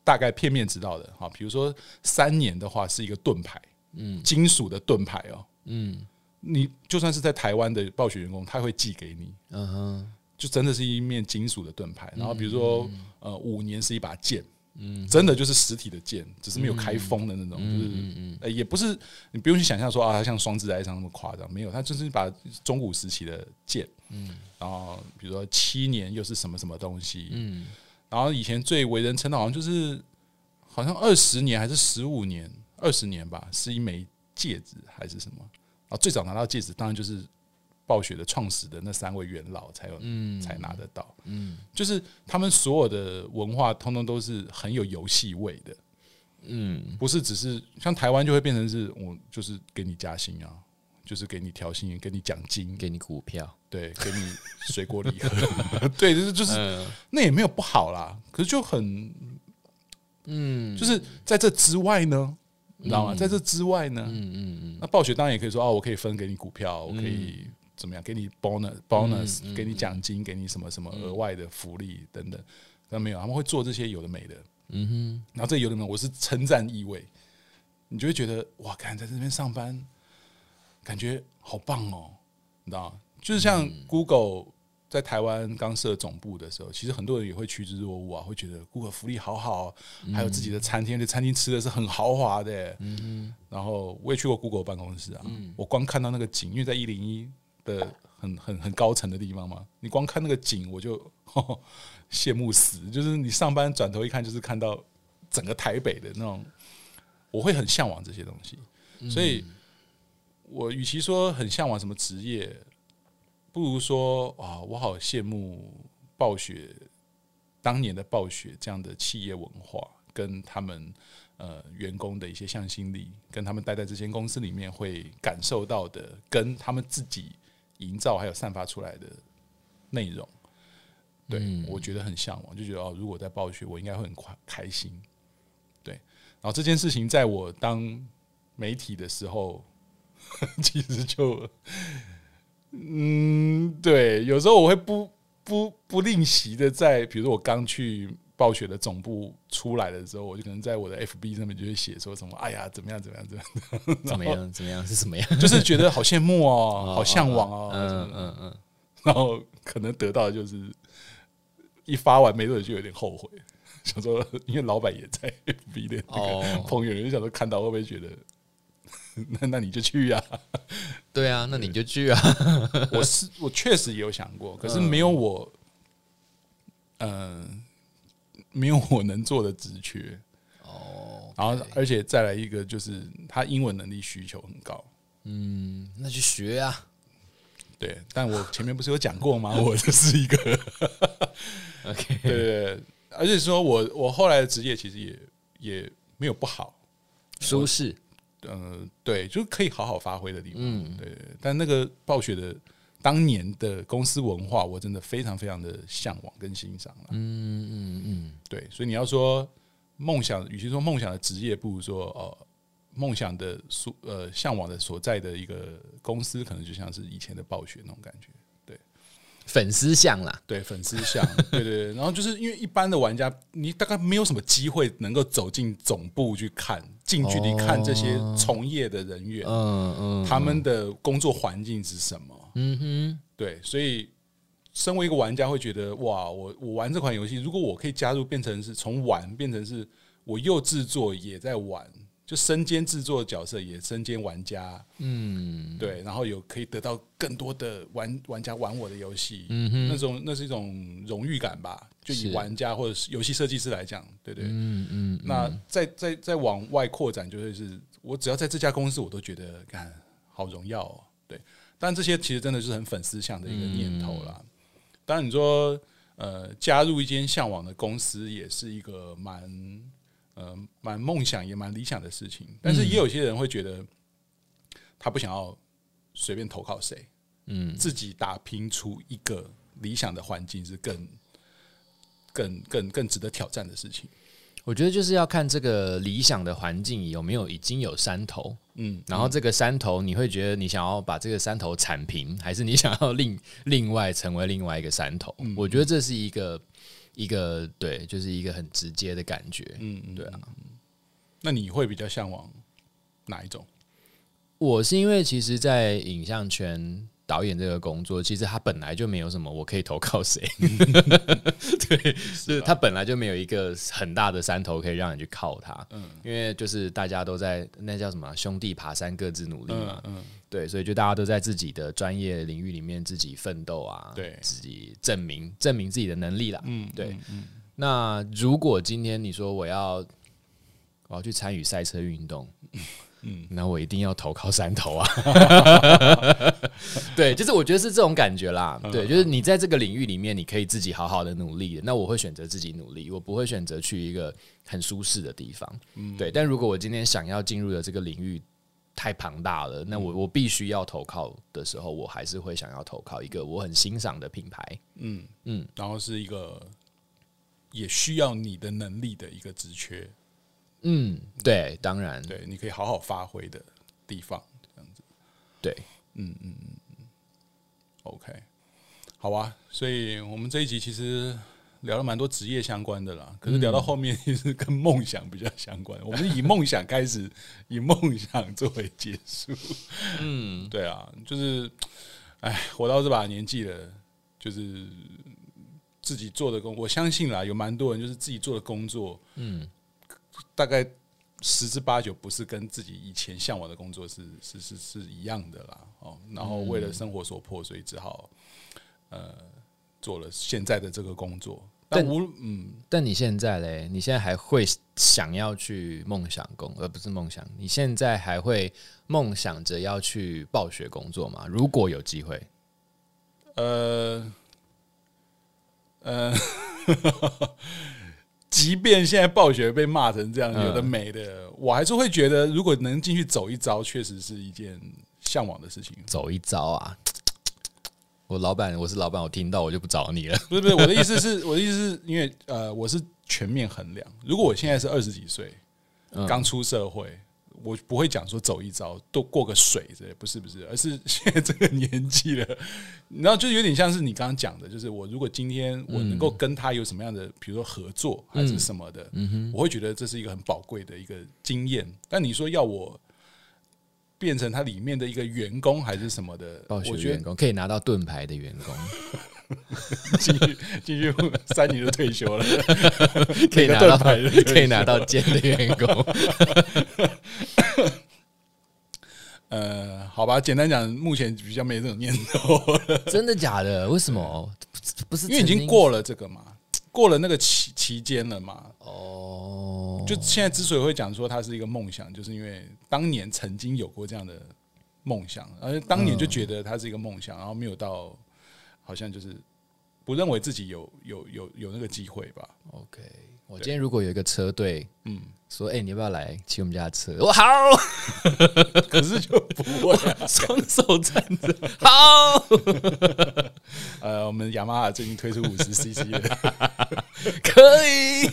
Speaker 1: 大概片面知道的哈。比如说三年的话是一个盾牌。嗯，金属的盾牌哦，嗯，你就算是在台湾的暴雪员工，他会寄给你，嗯哼，就真的是一面金属的盾牌。然后比如说，呃，五年是一把剑，嗯，真的就是实体的剑，只是没有开封的那种，就是，嗯嗯，也不是，你不用去想象说啊，它像双子哀伤那么夸张，没有，它就是一把中古时期的剑，嗯，然后比如说七年又是什么什么东西，嗯，然后以前最为人称的，好像就是好像二十年还是十五年。二十年吧，是一枚戒指还是什么？啊，最早拿到戒指，当然就是暴雪的创始的那三位元老才有，嗯，才拿得到。嗯，就是他们所有的文化，通通都是很有游戏味的。嗯，不是只是像台湾就会变成是我就是给你加薪啊，就是给你调薪，给你奖金，
Speaker 2: 给你股票，
Speaker 1: 对，给你水果礼盒，对，就是就是、嗯、那也没有不好啦，可是就很，嗯，就是在这之外呢。你知道吗？在这之外呢，嗯嗯嗯，那暴雪当然也可以说哦，我可以分给你股票，我可以怎么样，给你 bonus bonus，给你奖金，给你什么什么额外的福利等等。但没有，他们会做这些有的没的，嗯哼。然后这有的没，我是称赞意味，你就会觉得哇，看在这边上班，感觉好棒哦，你知道吗？就是像 Google 在台湾刚设总部的时候，其实很多人也会趋之若鹜啊，会觉得 Google 福利好好，还有自己的餐厅，这餐厅吃的是很豪华的。嗯，然后我也去过 Google 办公室啊，我光看到那个景，因为在一零一的很很很高层的地方嘛，你光看那个景，我就 羡慕死。就是你上班转头一看，就是看到整个台北的那种。我会很向往这些东西，所以，我与其说很向往什么职业，不如说啊，我好羡慕暴雪当年的暴雪这样的企业文化，跟他们呃员工的一些向心力，跟他们待在这间公司里面会感受到的，跟他们自己营造还有散发出来的内容，对，我觉得很向往，就觉得哦，如果在暴雪，我应该会很快开心。对然后这件事情在我当媒体的时候，其实就，嗯，对，有时候我会不不不吝惜的在，比如说我刚去暴雪的总部出来的时候，我就可能在我的 FB 上面就会写说什么，哎呀，怎么样怎么样怎么样，
Speaker 2: 怎么样怎么样是什么样，
Speaker 1: 就是觉得好羡慕哦，好向往哦，嗯嗯嗯，然后可能得到的就是一发完没多久就有点后悔。想说，因为老板也在 FB 的那个朋友，就想说看到会不会觉得，那那你就去呀？
Speaker 2: 对啊，那你就去啊！
Speaker 1: 我是我确实也有想过，可是没有我，嗯，没有我能做的职缺哦。然后，而且再来一个，就是他英文能力需求很高。
Speaker 2: 嗯，那就学啊。
Speaker 1: 对，但我前面不是有讲过吗？我就是一个 OK，对对。而且说我，我我后来的职业其实也也没有不好，
Speaker 2: 舒适，
Speaker 1: 嗯、呃，对，就是可以好好发挥的地方，嗯，对。但那个暴雪的当年的公司文化，我真的非常非常的向往跟欣赏了，嗯嗯嗯，对。所以你要说梦想，与其说梦想的职业，不如说哦，梦想的所呃向往的所在的一个公司，可能就像是以前的暴雪那种感觉。
Speaker 2: 粉丝像啦，
Speaker 1: 对粉丝像，对对对，然后就是因为一般的玩家，你大概没有什么机会能够走进总部去看，近距离看这些从业的人员，嗯嗯，他们的工作环境是什么？嗯哼，对，所以身为一个玩家会觉得，哇，我我玩这款游戏，如果我可以加入，变成是从玩变成是我又制作也在玩。就身兼制作角色，也身兼玩家，嗯，对，然后有可以得到更多的玩玩家玩我的游戏，嗯哼，那种那是一种荣誉感吧。就以玩家或者是游戏设计师来讲，对对，嗯嗯。那再再再往外扩展，就会是我只要在这家公司，我都觉得看好荣耀哦。对，但这些其实真的是很粉丝向的一个念头啦。当然你说，呃，加入一间向往的公司，也是一个蛮。呃，蛮梦想也蛮理想的事情，但是也有些人会觉得，他不想要随便投靠谁，嗯，自己打拼出一个理想的环境是更、更、更、更值得挑战的事情。
Speaker 2: 我觉得就是要看这个理想的环境有没有已经有山头，嗯，然后这个山头你会觉得你想要把这个山头铲平，还是你想要另另外成为另外一个山头？嗯，我觉得这是一个。一个对，就是一个很直接的感觉，嗯，对啊。
Speaker 1: 那你会比较向往哪一种？
Speaker 2: 我是因为其实，在影像圈导演这个工作，其实他本来就没有什么我可以投靠谁，对，是他本来就没有一个很大的山头可以让你去靠他，嗯，因为就是大家都在那叫什么兄弟爬山各自努力嘛，嗯。对，所以就大家都在自己的专业领域里面自己奋斗啊，对，自己证明证明自己的能力啦。嗯，对。嗯嗯、那如果今天你说我要我要去参与赛车运动，嗯，那我一定要投靠山头啊。对，就是我觉得是这种感觉啦。对，就是你在这个领域里面，你可以自己好好的努力。那我会选择自己努力，我不会选择去一个很舒适的地方。嗯，对。但如果我今天想要进入的这个领域，太庞大了，那我我必须要投靠的时候，我还是会想要投靠一个我很欣赏的品牌，嗯嗯，
Speaker 1: 然后是一个也需要你的能力的一个职缺，
Speaker 2: 嗯，对，当然，
Speaker 1: 对，你可以好好发挥的地方，这样子，
Speaker 2: 对，
Speaker 1: 嗯嗯嗯，OK，好啊，所以我们这一集其实聊了蛮多职业相关的啦，可是聊到后面其实跟梦想比较相关。我们以梦想开始，以梦想作为结束。嗯，对啊，就是，哎，活到这把年纪了，就是自己做的工，我相信啦，有蛮多人就是自己做的工作，嗯，大概十之八九不是跟自己以前向往的工作是是是是一样的啦。哦，然后为了生活所迫，所以只好呃。做了现在的这个工作，但无嗯，
Speaker 2: 但你现在嘞？你现在还会想要去梦想工，而不是梦想？你现在还会梦想着要去暴雪工作吗？如果有机会，呃
Speaker 1: 呃，即便现在暴雪被骂成这样，有的没的，我还是会觉得，如果能进去走一遭，确实是一件向往的事情。
Speaker 2: 走一遭啊！我老板，我是老板，我听到我就不找你了。
Speaker 1: 不是不是，我的意思是，我的意思是因为呃，我是全面衡量。如果我现在是二十几岁，刚出社会，我不会讲说走一遭，都过个水之类，不是不是，而是 现在这个年纪了，然后就有点像是你刚刚讲的，就是我如果今天我能够跟他有什么样的，比如说合作还是什么的，我会觉得这是一个很宝贵的一个经验。但你说要我。变成他里面的一个员工还是什么的？
Speaker 2: 暴雪员工可以拿到盾牌的员工，
Speaker 1: 进去进去三年就退休了，
Speaker 2: 可以拿到可以拿到剑的员工。
Speaker 1: 呃，好吧，简单讲，目前比较没这种念头。
Speaker 2: 真的假的？为什么？不是
Speaker 1: 因为已经过了这个嘛？过了那个期期间了嘛？哦，就现在之所以会讲说它是一个梦想，就是因为当年曾经有过这样的梦想，而当年就觉得它是一个梦想，然后没有到好像就是不认为自己有有有有那个机会吧。
Speaker 2: OK，我今天如果有一个车队，嗯。说：“哎、欸，你要不要来骑我们家的车？”我好，
Speaker 1: 可是就不会
Speaker 2: 双手站着。好，
Speaker 1: 呃，我们雅马哈最近推出五十 CC 的，
Speaker 2: 可以，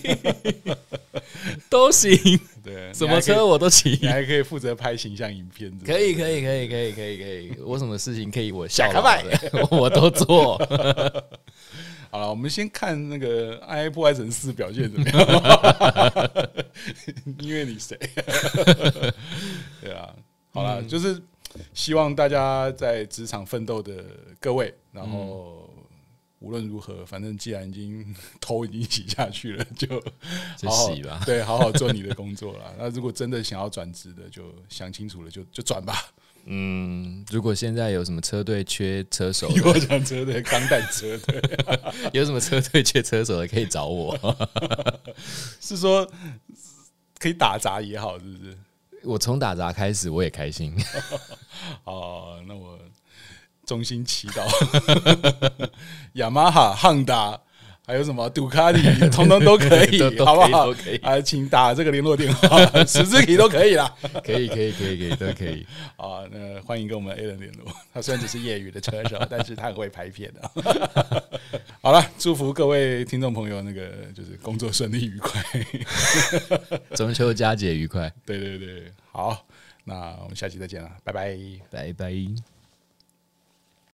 Speaker 2: 都行。
Speaker 1: 对，
Speaker 2: 什么车我都骑。
Speaker 1: 你还可以负责拍形象影片。
Speaker 2: 可以，可以，可以，可以，可以，可以。我什么事情可以我下卡我都做。
Speaker 1: 好了，我们先看那个《暗黑破坏神四》表现怎么样？因为你谁？对啊，好了，嗯、就是希望大家在职场奋斗的各位，然后无论如何，反正既然已经头已经洗下去了，就好好。对，好好做你的工作了。那如果真的想要转职的，就想清楚了，就就转吧。
Speaker 2: 嗯，如果现在有什么车队缺车手，
Speaker 1: 我讲车队，钢弹车队，
Speaker 2: 有什么车队缺车手的可以找我。
Speaker 1: 是说可以打杂也好，是不是？
Speaker 2: 我从打杂开始，我也开心。
Speaker 1: 哦，那我衷心祈祷，雅马哈、汉达。还有什么杜卡迪，通通都可以，好不好？可以，啊，请打这个联络电话，十字体都可以啦。
Speaker 2: 可以，可以，可以，可以，都可以。
Speaker 1: 啊，那欢迎跟我们 Alan 联络。他虽然只是业余的车手，但是他很会拍片的。好了，祝福各位听众朋友，那个就是工作顺利愉快，
Speaker 2: 中秋佳节愉快。
Speaker 1: 对对对，好，那我们下期再见了，拜拜，
Speaker 2: 拜拜。